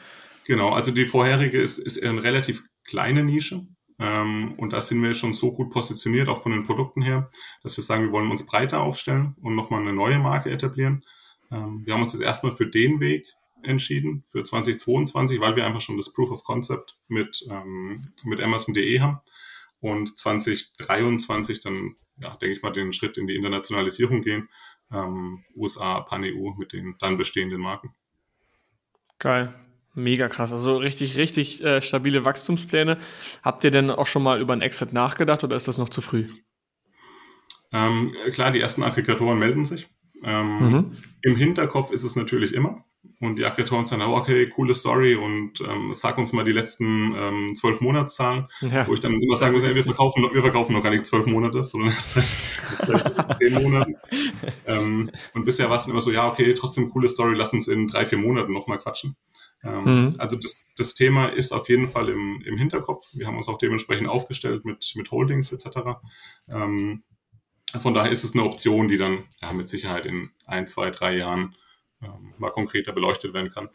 S2: genau, also die vorherige ist, ist eine relativ kleine Nische. Ähm, und da sind wir schon so gut positioniert, auch von den Produkten her, dass wir sagen, wir wollen uns breiter aufstellen und nochmal eine neue Marke etablieren. Ähm, wir haben uns jetzt erstmal für den Weg entschieden, für 2022, weil wir einfach schon das Proof of Concept mit, ähm, mit Amazon.de haben und 2023 dann, ja, denke ich mal, den Schritt in die Internationalisierung gehen. Ähm, USA, Pan-EU mit den dann bestehenden Marken.
S3: Geil. Mega krass. Also richtig, richtig äh, stabile Wachstumspläne. Habt ihr denn auch schon mal über einen Exit nachgedacht oder ist das noch zu früh?
S2: Ähm, klar, die ersten Aggregatoren melden sich. Ähm, mhm. Im Hinterkopf ist es natürlich immer. Und die Aggregatoren sagen, okay, coole Story und ähm, sag uns mal die letzten ähm, zwölf Monatszahlen, ja. wo ich dann immer sagen muss, ey, wir verkaufen, wir verkaufen noch gar nicht zwölf Monate, sondern erst seit, seit zehn Monaten. ähm, und bisher war es immer so, ja, okay, trotzdem coole Story, lass uns in drei, vier Monaten nochmal quatschen. Ähm, mhm. Also das, das Thema ist auf jeden Fall im, im Hinterkopf. Wir haben uns auch dementsprechend aufgestellt mit, mit Holdings etc. Ähm, von daher ist es eine Option, die dann ja, mit Sicherheit in ein, zwei, drei Jahren ähm, mal konkreter beleuchtet werden kann.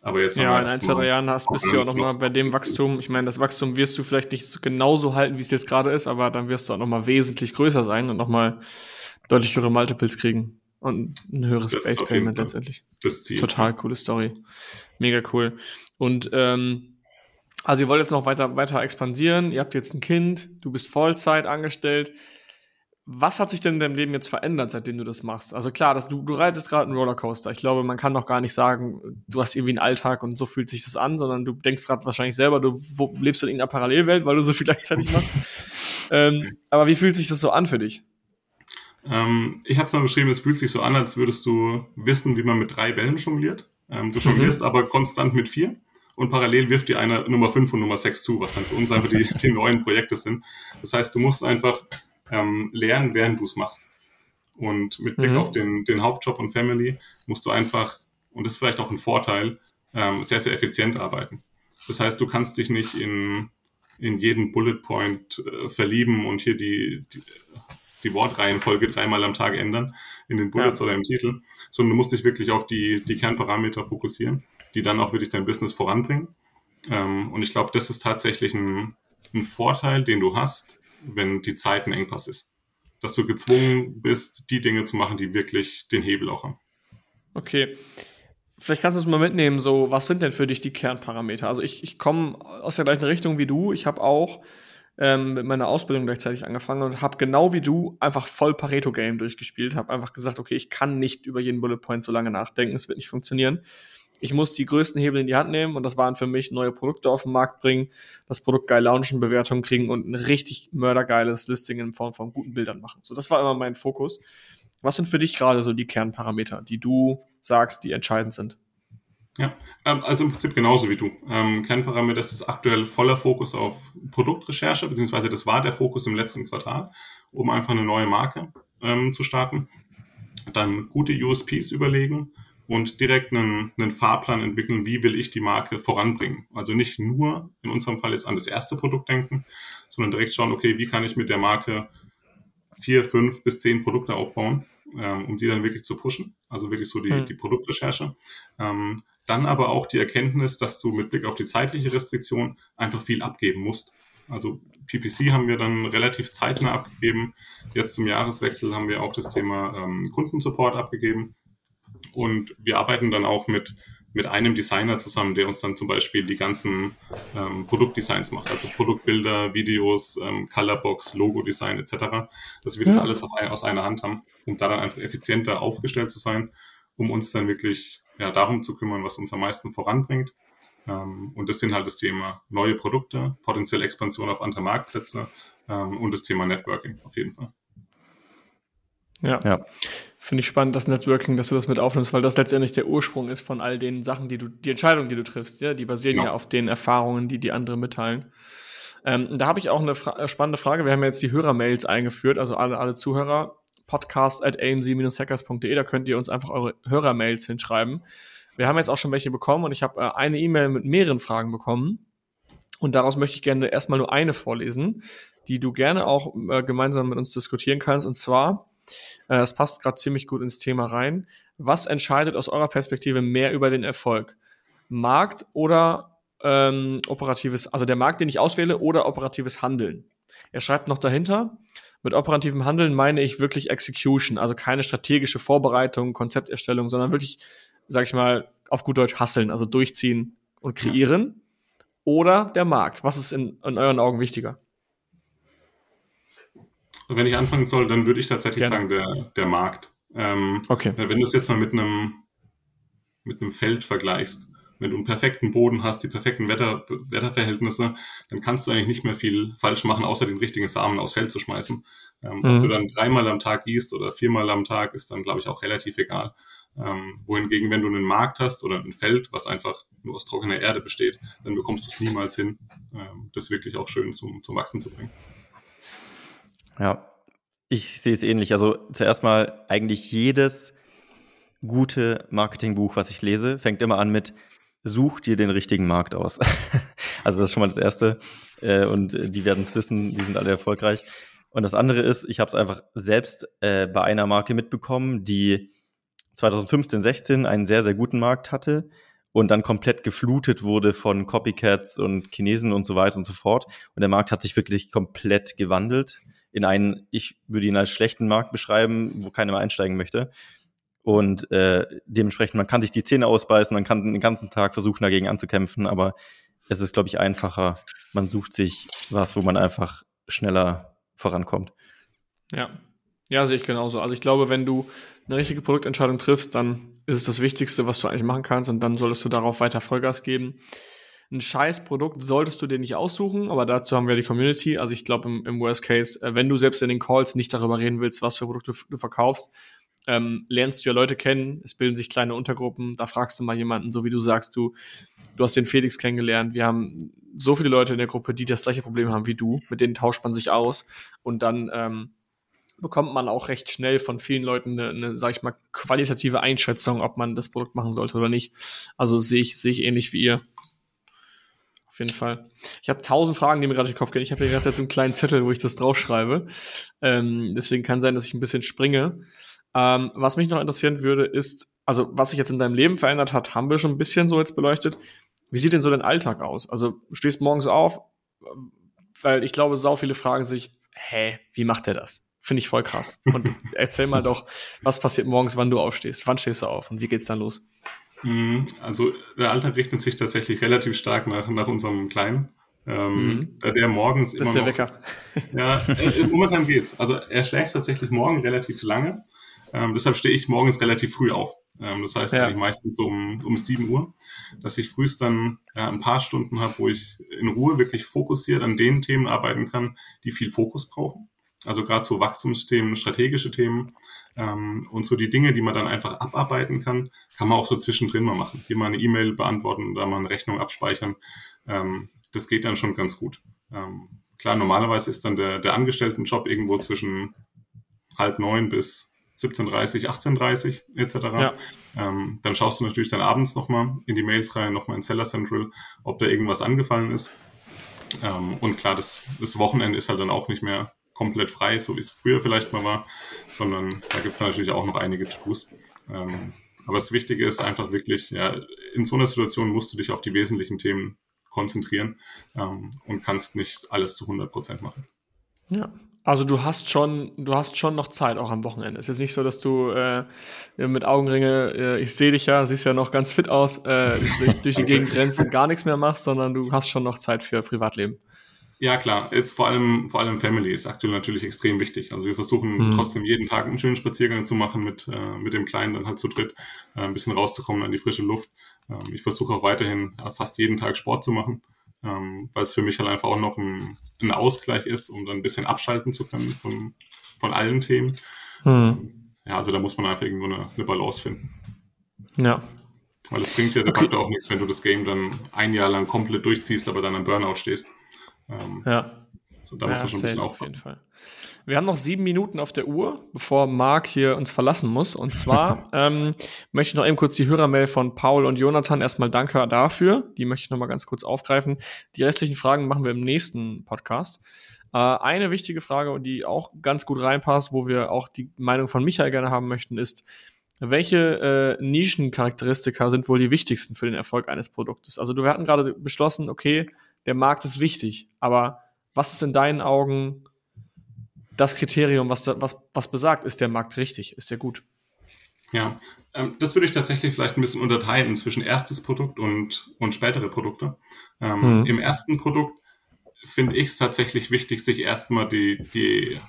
S2: Aber jetzt
S3: ja, in ein, zwei, drei Jahren hast, bist du ja auch nochmal bei dem Wachstum. Ich meine, das Wachstum wirst du vielleicht nicht genauso halten, wie es jetzt gerade ist, aber dann wirst du auch nochmal wesentlich größer sein und nochmal deutlich höhere Multiples kriegen und ein höheres Base Payment letztendlich. Das Ziel. Total coole Story. Mega cool. Und ähm, also ihr wollt jetzt noch weiter, weiter expandieren, ihr habt jetzt ein Kind, du bist Vollzeit angestellt. Was hat sich denn in deinem Leben jetzt verändert, seitdem du das machst? Also klar, dass du, du reitest gerade einen Rollercoaster. Ich glaube, man kann noch gar nicht sagen, du hast irgendwie einen Alltag und so fühlt sich das an, sondern du denkst gerade wahrscheinlich selber, du wo, lebst in irgendeiner Parallelwelt, weil du so viel gleichzeitig machst. ähm, aber wie fühlt sich das so an für dich?
S2: Ähm, ich hatte es mal beschrieben, es fühlt sich so an, als würdest du wissen, wie man mit drei Bällen jongliert. Ähm, du jonglierst mhm. aber konstant mit vier und parallel wirft dir einer Nummer fünf und Nummer sechs zu, was dann für uns einfach die, die neuen Projekte sind. Das heißt, du musst einfach ähm, lernen, während du es machst. Und mit Blick mhm. auf den, den Hauptjob und Family musst du einfach, und das ist vielleicht auch ein Vorteil, ähm, sehr, sehr effizient arbeiten. Das heißt, du kannst dich nicht in, in jeden Bullet Point äh, verlieben und hier die, die, die Wortreihenfolge dreimal am Tag ändern in den Bullets ja. oder im Titel, sondern du musst dich wirklich auf die, die Kernparameter fokussieren, die dann auch wirklich dein Business voranbringen. Ähm, und ich glaube, das ist tatsächlich ein, ein Vorteil, den du hast, wenn die Zeit ein Engpass ist. Dass du gezwungen bist, die Dinge zu machen, die wirklich den Hebel auch haben.
S3: Okay. Vielleicht kannst du es mal mitnehmen, so, was sind denn für dich die Kernparameter? Also ich, ich komme aus der gleichen Richtung wie du. Ich habe auch ähm, mit meiner Ausbildung gleichzeitig angefangen und habe genau wie du einfach voll Pareto-Game durchgespielt. Habe einfach gesagt, okay, ich kann nicht über jeden Bullet Point so lange nachdenken, es wird nicht funktionieren ich muss die größten Hebel in die Hand nehmen und das waren für mich neue Produkte auf den Markt bringen, das Produkt geil launchen, Bewertungen kriegen und ein richtig mördergeiles Listing in Form von guten Bildern machen. So, das war immer mein Fokus. Was sind für dich gerade so die Kernparameter, die du sagst, die entscheidend sind?
S2: Ja, ähm, also im Prinzip genauso wie du. Ähm, Kernparameter ist aktuell voller Fokus auf Produktrecherche, beziehungsweise das war der Fokus im letzten Quartal, um einfach eine neue Marke ähm, zu starten. Dann gute USPs überlegen, und direkt einen, einen Fahrplan entwickeln, wie will ich die Marke voranbringen. Also nicht nur in unserem Fall jetzt an das erste Produkt denken, sondern direkt schauen, okay, wie kann ich mit der Marke vier, fünf bis zehn Produkte aufbauen, ähm, um die dann wirklich zu pushen. Also wirklich so die, hm. die Produktrecherche. Ähm, dann aber auch die Erkenntnis, dass du mit Blick auf die zeitliche Restriktion einfach viel abgeben musst. Also PPC haben wir dann relativ zeitnah abgegeben. Jetzt zum Jahreswechsel haben wir auch das Thema ähm, Kundensupport abgegeben. Und wir arbeiten dann auch mit, mit einem Designer zusammen, der uns dann zum Beispiel die ganzen ähm, Produktdesigns macht, also Produktbilder, Videos, ähm, Colorbox, Logo-Design etc., dass wir das ja. alles ein, aus einer Hand haben, um da dann einfach effizienter aufgestellt zu sein, um uns dann wirklich ja, darum zu kümmern, was uns am meisten voranbringt. Ähm, und das sind halt das Thema neue Produkte, potenzielle Expansion auf andere Marktplätze ähm, und das Thema Networking auf jeden Fall.
S3: Ja. ja. Finde ich spannend, das Networking, dass du das mit aufnimmst, weil das letztendlich der Ursprung ist von all den Sachen, die du, die Entscheidungen, die du triffst, ja, die basieren ja, ja auf den Erfahrungen, die die anderen mitteilen. Ähm, da habe ich auch eine Fra äh, spannende Frage. Wir haben jetzt die Hörermails eingeführt, also alle, alle Zuhörer, podcast at amc-hackers.de, da könnt ihr uns einfach eure Hörermails hinschreiben. Wir haben jetzt auch schon welche bekommen und ich habe äh, eine E-Mail mit mehreren Fragen bekommen. Und daraus möchte ich gerne erstmal nur eine vorlesen, die du gerne auch äh, gemeinsam mit uns diskutieren kannst. Und zwar, äh, das passt gerade ziemlich gut ins Thema rein. Was entscheidet aus eurer Perspektive mehr über den Erfolg? Markt oder ähm, operatives, also der Markt, den ich auswähle, oder operatives Handeln? Er schreibt noch dahinter, mit operativem Handeln meine ich wirklich Execution, also keine strategische Vorbereitung, Konzepterstellung, sondern wirklich, sag ich mal, auf gut Deutsch hasseln, also durchziehen und kreieren. Oder der Markt? Was ist in, in euren Augen wichtiger?
S2: Wenn ich anfangen soll, dann würde ich tatsächlich Gerne. sagen, der, der Markt. Ähm, okay. Wenn du es jetzt mal mit einem, mit einem Feld vergleichst, wenn du einen perfekten Boden hast, die perfekten Wetter, Wetterverhältnisse, dann kannst du eigentlich nicht mehr viel falsch machen, außer den richtigen Samen aufs Feld zu schmeißen. Ähm, mhm. Ob du dann dreimal am Tag gießt oder viermal am Tag, ist dann, glaube ich, auch relativ egal. Ähm, wohingegen, wenn du einen Markt hast oder ein Feld, was einfach nur aus trockener Erde besteht, dann bekommst du es niemals hin, ähm, das wirklich auch schön zum, zum Wachsen zu bringen.
S1: Ja, ich sehe es ähnlich. Also zuerst mal eigentlich jedes gute Marketingbuch, was ich lese, fängt immer an mit Such dir den richtigen Markt aus. also das ist schon mal das Erste. Äh, und die werden es wissen, die sind alle erfolgreich. Und das andere ist, ich habe es einfach selbst äh, bei einer Marke mitbekommen, die 2015, 16 einen sehr, sehr guten Markt hatte und dann komplett geflutet wurde von Copycats und Chinesen und so weiter und so fort. Und der Markt hat sich wirklich komplett gewandelt in einen, ich würde ihn als schlechten Markt beschreiben, wo keiner mehr einsteigen möchte. Und äh, dementsprechend, man kann sich die Zähne ausbeißen, man kann den ganzen Tag versuchen, dagegen anzukämpfen, aber es ist, glaube ich, einfacher. Man sucht sich was, wo man einfach schneller vorankommt.
S3: Ja, ja, sehe ich genauso. Also ich glaube, wenn du eine richtige Produktentscheidung triffst, dann ist es das Wichtigste, was du eigentlich machen kannst und dann solltest du darauf weiter Vollgas geben. Ein scheiß Produkt solltest du dir nicht aussuchen, aber dazu haben wir die Community. Also ich glaube im, im, Worst Case, äh, wenn du selbst in den Calls nicht darüber reden willst, was für Produkte du verkaufst, ähm, lernst du ja Leute kennen, es bilden sich kleine Untergruppen, da fragst du mal jemanden, so wie du sagst, du, du hast den Felix kennengelernt, wir haben so viele Leute in der Gruppe, die das gleiche Problem haben wie du, mit denen tauscht man sich aus und dann ähm, bekommt man auch recht schnell von vielen Leuten eine, eine, sag ich mal, qualitative Einschätzung, ob man das Produkt machen sollte oder nicht. Also sehe ich, sehe ich ähnlich wie ihr. Auf jeden Fall. Ich habe tausend Fragen, die mir gerade durch den Kopf gehen. Ich habe hier gerade so einen kleinen Zettel, wo ich das draufschreibe. Ähm, deswegen kann sein, dass ich ein bisschen springe. Ähm, was mich noch interessieren würde, ist, also was sich jetzt in deinem Leben verändert hat, haben wir schon ein bisschen so jetzt beleuchtet. Wie sieht denn so dein Alltag aus? Also du stehst morgens auf, weil ich glaube, sau viele fragen sich, hä, wie macht der das? Finde ich voll krass. Und erzähl mal doch, was passiert morgens, wann du aufstehst? Wann stehst du auf und wie geht's dann los?
S2: Mhm, also der Alltag richtet sich tatsächlich relativ stark nach, nach unserem Kleinen. Ähm, mhm. Da der morgens
S3: das immer. Das ist der
S2: noch, Wecker. Ja, äh, momentan geht's. Also er schläft tatsächlich morgen relativ lange. Ähm, deshalb stehe ich morgens relativ früh auf. Ähm, das heißt ja. eigentlich meistens um, um 7 Uhr, dass ich frühst dann ja, ein paar Stunden habe, wo ich in Ruhe wirklich fokussiert an den Themen arbeiten kann, die viel Fokus brauchen. Also gerade so Wachstumsthemen, strategische Themen ähm, und so die Dinge, die man dann einfach abarbeiten kann, kann man auch so zwischendrin mal machen. Hier mal eine E-Mail beantworten, da mal eine Rechnung abspeichern. Ähm, das geht dann schon ganz gut. Ähm, klar, normalerweise ist dann der, der Angestelltenjob irgendwo zwischen halb neun bis 17.30, 18.30 etc. Ja. Ähm, dann schaust du natürlich dann abends nochmal in die Mails rein, nochmal in Seller Central, ob da irgendwas angefallen ist. Ähm, und klar, das, das Wochenende ist halt dann auch nicht mehr komplett frei, so wie es früher vielleicht mal war, sondern da gibt es natürlich auch noch einige To-Dos. Ähm, aber das Wichtige ist einfach wirklich, ja, in so einer Situation musst du dich auf die wesentlichen Themen konzentrieren ähm, und kannst nicht alles zu 100 Prozent machen.
S3: Ja, also du hast schon, du hast schon noch Zeit auch am Wochenende. Es ist jetzt nicht so, dass du äh, mit Augenringe, äh, ich sehe dich ja, siehst ja noch ganz fit aus, äh, durch, durch die Gegend rennst und gar nichts mehr machst, sondern du hast schon noch Zeit für Privatleben.
S2: Ja, klar. Jetzt vor allem, vor allem Family ist aktuell natürlich extrem wichtig. Also wir versuchen mhm. trotzdem jeden Tag einen schönen Spaziergang zu machen mit, äh, mit dem Kleinen dann halt zu dritt, äh, ein bisschen rauszukommen an die frische Luft. Ähm, ich versuche auch weiterhin äh, fast jeden Tag Sport zu machen, ähm, weil es für mich halt einfach auch noch ein, ein, Ausgleich ist, um dann ein bisschen abschalten zu können von, von allen Themen. Mhm. Ja, also da muss man einfach irgendwo eine, eine Balance finden.
S3: Ja,
S2: weil es bringt ja de facto okay. auch nichts, wenn du das Game dann ein Jahr lang komplett durchziehst, aber dann am Burnout stehst.
S3: Ähm, ja.
S2: So, da ja, muss man schon ein bisschen aufpassen. Auf jeden Fall.
S3: Wir haben noch sieben Minuten auf der Uhr, bevor Marc hier uns verlassen muss. Und zwar ähm, möchte ich noch eben kurz die Hörermail von Paul und Jonathan erstmal danke dafür. Die möchte ich noch mal ganz kurz aufgreifen. Die restlichen Fragen machen wir im nächsten Podcast. Äh, eine wichtige Frage, die auch ganz gut reinpasst, wo wir auch die Meinung von Michael gerne haben möchten, ist, welche äh, Nischencharakteristika sind wohl die wichtigsten für den Erfolg eines Produktes? Also wir hatten gerade beschlossen, okay, der Markt ist wichtig, aber was ist in deinen Augen das Kriterium, was, da, was, was besagt, ist der Markt richtig, ist der gut?
S2: Ja, ähm, das würde ich tatsächlich vielleicht ein bisschen unterteilen zwischen erstes Produkt und, und spätere Produkte. Ähm, hm. Im ersten Produkt finde ich es tatsächlich wichtig, sich erstmal die, die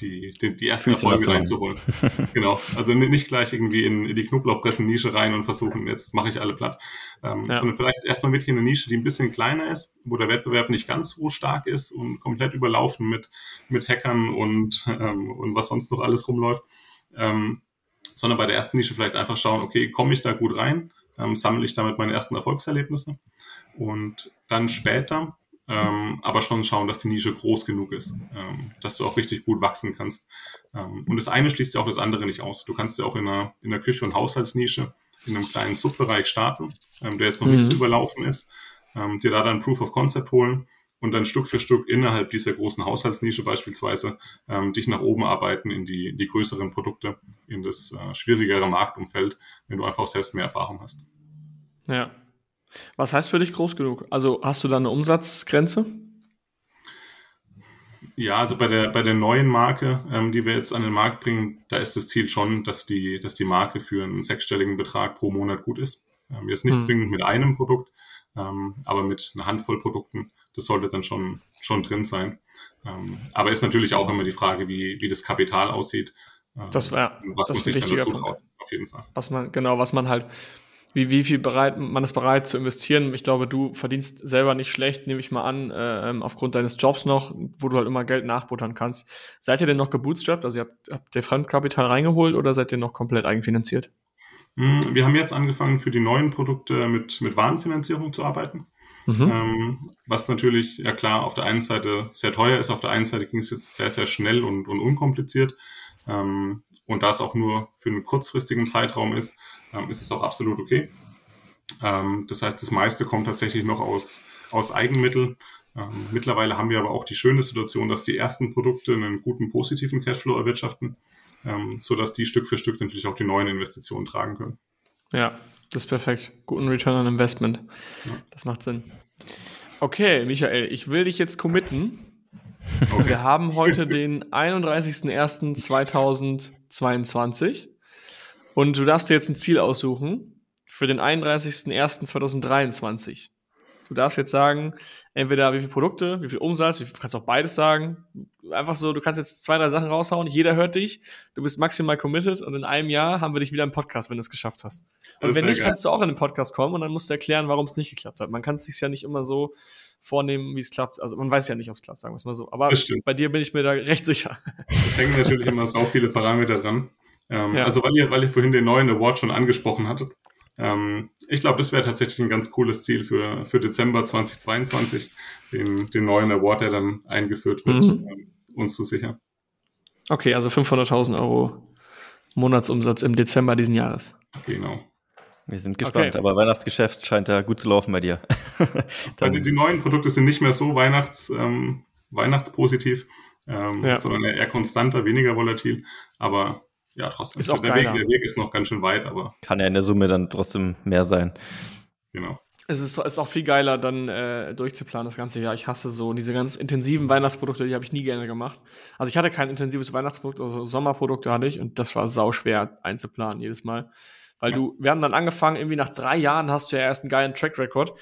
S2: die, die, die ersten Füße Erfolge reinzuholen. genau. Also nicht gleich irgendwie in, in die Knoblauchpressen-Nische rein und versuchen, jetzt mache ich alle platt. Ähm, ja. Sondern vielleicht erstmal wirklich in eine Nische, die ein bisschen kleiner ist, wo der Wettbewerb nicht ganz so stark ist und komplett überlaufen mit, mit Hackern und, ähm, und was sonst noch alles rumläuft. Ähm, sondern bei der ersten Nische vielleicht einfach schauen, okay, komme ich da gut rein, ähm, sammle ich damit meine ersten Erfolgserlebnisse und dann später ähm, aber schon schauen, dass die Nische groß genug ist, ähm, dass du auch richtig gut wachsen kannst. Ähm, und das eine schließt ja auch das andere nicht aus. Du kannst ja auch in einer, in einer Küche- und Haushaltsnische in einem kleinen Subbereich starten, ähm, der jetzt noch mhm. nicht so überlaufen ist, ähm, dir da dann Proof of Concept holen und dann Stück für Stück innerhalb dieser großen Haushaltsnische beispielsweise ähm, dich nach oben arbeiten in die, die größeren Produkte, in das äh, schwierigere Marktumfeld, wenn du einfach auch selbst mehr Erfahrung hast.
S3: Ja. Was heißt für dich groß genug? Also hast du da eine Umsatzgrenze?
S2: Ja, also bei der, bei der neuen Marke, ähm, die wir jetzt an den Markt bringen, da ist das Ziel schon, dass die, dass die Marke für einen sechsstelligen Betrag pro Monat gut ist. Ähm, jetzt nicht hm. zwingend mit einem Produkt, ähm, aber mit einer Handvoll Produkten. Das sollte dann schon, schon drin sein. Ähm, aber ist natürlich auch immer die Frage, wie, wie das Kapital aussieht.
S3: Ähm, das war,
S2: was
S3: das
S2: man sich dann dazu traut, auf jeden Fall.
S3: Was man, genau, was man halt wie, wie viel bereit, man ist bereit zu investieren. Ich glaube, du verdienst selber nicht schlecht, nehme ich mal an, äh, ähm, aufgrund deines Jobs noch, wo du halt immer Geld nachbuttern kannst. Seid ihr denn noch gebootstrapped? Also ihr habt, habt ihr Fremdkapital reingeholt oder seid ihr noch komplett eigenfinanziert?
S2: Hm, wir haben jetzt angefangen, für die neuen Produkte mit, mit Warenfinanzierung zu arbeiten. Mhm. Ähm, was natürlich, ja klar, auf der einen Seite sehr teuer ist, auf der einen Seite ging es jetzt sehr, sehr schnell und, und unkompliziert. Ähm, und da es auch nur für einen kurzfristigen Zeitraum ist, ähm, ist es auch absolut okay. Ähm, das heißt, das meiste kommt tatsächlich noch aus, aus Eigenmitteln. Ähm, mittlerweile haben wir aber auch die schöne Situation, dass die ersten Produkte einen guten positiven Cashflow erwirtschaften, ähm, sodass die Stück für Stück natürlich auch die neuen Investitionen tragen können.
S3: Ja, das ist perfekt. Guten Return on Investment. Ja. Das macht Sinn. Okay, Michael, ich will dich jetzt committen. Okay. Wir haben heute den 31.01.2022. Und du darfst dir jetzt ein Ziel aussuchen für den 31.01.2023. Du darfst jetzt sagen, entweder wie viele Produkte, wie viel Umsatz, du kannst auch beides sagen. Einfach so, du kannst jetzt zwei, drei Sachen raushauen, jeder hört dich, du bist maximal committed und in einem Jahr haben wir dich wieder im Podcast, wenn du es geschafft hast. Und wenn nicht, geil. kannst du auch in den Podcast kommen und dann musst du erklären, warum es nicht geklappt hat. Man kann es sich ja nicht immer so vornehmen, wie es klappt. Also man weiß ja nicht, ob es klappt, sagen wir es mal so. Aber bei dir bin ich mir da recht sicher.
S2: Es hängen natürlich immer so viele Parameter dran. Ähm, ja. Also weil ihr, weil ihr vorhin den neuen Award schon angesprochen hattet. Ähm, ich glaube, das wäre tatsächlich ein ganz cooles Ziel für, für Dezember 2022, den, den neuen Award, der dann eingeführt wird, mhm. ähm, uns zu sichern.
S3: Okay, also 500.000 Euro Monatsumsatz im Dezember diesen Jahres.
S2: Genau.
S1: Wir sind gespannt, okay. aber Weihnachtsgeschäft scheint ja gut zu laufen bei dir.
S2: die, die, neuen Produkte sind nicht mehr so Weihnachts, ähm, weihnachtspositiv, ähm, ja. sondern eher konstanter, weniger volatil. Aber ja, trotzdem.
S3: Ist auch
S2: der, Weg, der Weg ist noch ganz schön weit, aber.
S1: Kann ja in der Summe dann trotzdem mehr sein.
S2: Genau.
S3: Es ist, ist auch viel geiler, dann äh, durchzuplanen das ganze Jahr. Ich hasse so diese ganz intensiven Weihnachtsprodukte, die habe ich nie gerne gemacht. Also ich hatte kein intensives Weihnachtsprodukt, also Sommerprodukte hatte ich und das war sau schwer einzuplanen jedes Mal. Weil ja. du, wir haben dann angefangen, irgendwie nach drei Jahren hast du ja erst einen geilen Track Record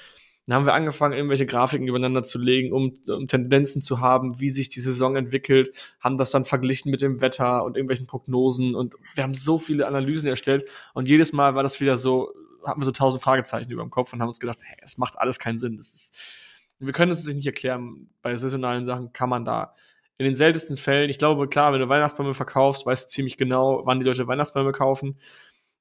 S3: dann haben wir angefangen, irgendwelche Grafiken übereinander zu legen, um, um Tendenzen zu haben, wie sich die Saison entwickelt, haben das dann verglichen mit dem Wetter und irgendwelchen Prognosen und wir haben so viele Analysen erstellt und jedes Mal war das wieder so, hatten wir so tausend Fragezeichen über dem Kopf und haben uns gedacht, hey, es macht alles keinen Sinn. Das ist, wir können uns das nicht erklären. Bei saisonalen Sachen kann man da in den seltensten Fällen, ich glaube, klar, wenn du Weihnachtsbäume verkaufst, weißt du ziemlich genau, wann die Leute Weihnachtsbäume kaufen.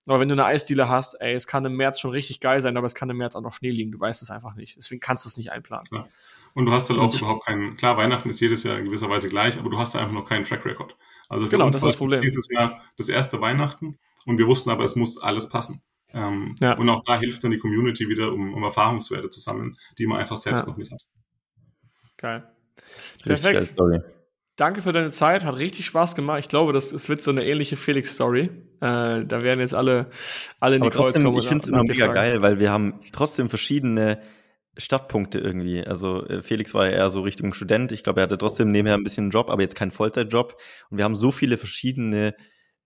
S3: Aber wenn du eine Eisdiele hast, ey, es kann im März schon richtig geil sein, aber es kann im März auch noch Schnee liegen. Du weißt es einfach nicht. Deswegen kannst du es nicht einplanen.
S2: Klar. Und du hast dann auch überhaupt keinen, klar, Weihnachten ist jedes Jahr in gewisser Weise gleich, aber du hast da einfach noch keinen Track Record. Also für
S3: genau,
S2: uns
S3: das ist das Problem.
S2: dieses Jahr das erste Weihnachten und wir wussten aber, es muss alles passen. Ähm, ja. Und auch da hilft dann die Community wieder, um, um Erfahrungswerte zu sammeln, die man einfach selbst ja. noch nicht hat.
S3: Geil. Richtig Perfekt. Story. Danke für deine Zeit, hat richtig Spaß gemacht. Ich glaube, das, es wird so eine ähnliche Felix-Story. Äh, da werden jetzt alle, alle in die
S1: Kreuz kommen. Ich finde es immer mega geil, weil wir haben trotzdem verschiedene Startpunkte irgendwie. Also äh, Felix war ja eher so Richtung Student. Ich glaube, er hatte trotzdem nebenher ein bisschen einen Job, aber jetzt keinen Vollzeitjob. Und wir haben so viele verschiedene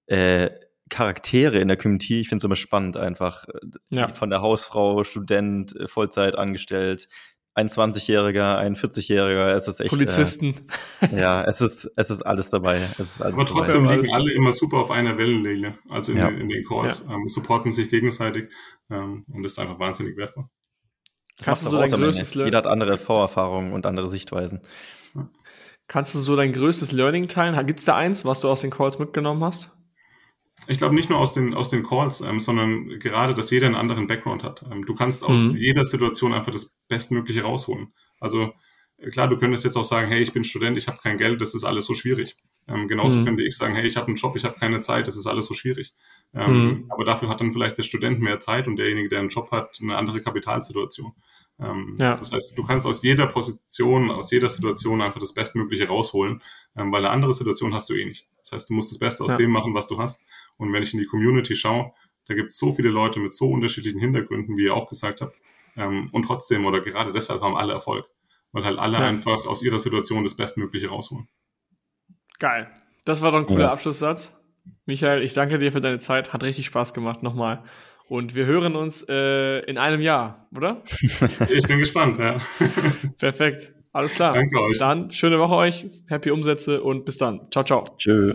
S1: äh, Charaktere in der Community. Ich finde es immer spannend einfach. Äh, ja. Von der Hausfrau, Student, äh, Vollzeit angestellt, ein 20-Jähriger, ein 40-Jähriger, es ist echt.
S3: Polizisten.
S1: Äh, ja, es ist, es ist alles dabei. Ist alles
S2: Aber trotzdem dabei. liegen alle immer super auf einer Wellenlänge, also in, ja. den, in den Calls, ja. ähm, supporten sich gegenseitig ähm, und das ist einfach wahnsinnig wertvoll.
S1: Kannst du so dein größtes Jeder hat andere Vorerfahrungen und andere Sichtweisen.
S3: Kannst du so dein größtes Learning teilen? Gibt es da eins, was du aus den Calls mitgenommen hast?
S2: Ich glaube nicht nur aus den, aus den Calls, ähm, sondern gerade, dass jeder einen anderen Background hat. Ähm, du kannst aus mhm. jeder Situation einfach das Bestmögliche rausholen. Also klar, du könntest jetzt auch sagen, hey, ich bin Student, ich habe kein Geld, das ist alles so schwierig. Ähm, genauso mhm. könnte ich sagen, hey, ich habe einen Job, ich habe keine Zeit, das ist alles so schwierig. Ähm, mhm. Aber dafür hat dann vielleicht der Student mehr Zeit und derjenige, der einen Job hat, eine andere Kapitalsituation. Ähm, ja. Das heißt, du kannst aus jeder Position, aus jeder Situation einfach das Bestmögliche rausholen, ähm, weil eine andere Situation hast du eh nicht. Das heißt, du musst das Beste aus ja. dem machen, was du hast. Und wenn ich in die Community schaue, da gibt es so viele Leute mit so unterschiedlichen Hintergründen, wie ihr auch gesagt habt. Ähm, und trotzdem oder gerade deshalb haben alle Erfolg weil halt alle ja. einfach aus ihrer Situation das Bestmögliche rausholen.
S3: Geil. Das war doch ein cooler ja. Abschlusssatz. Michael, ich danke dir für deine Zeit. Hat richtig Spaß gemacht nochmal. Und wir hören uns äh, in einem Jahr, oder?
S2: ich bin gespannt, ja.
S3: Perfekt. Alles klar.
S2: Danke euch.
S3: Dann schöne Woche euch, happy Umsätze und bis dann. Ciao, ciao.
S1: Tschö.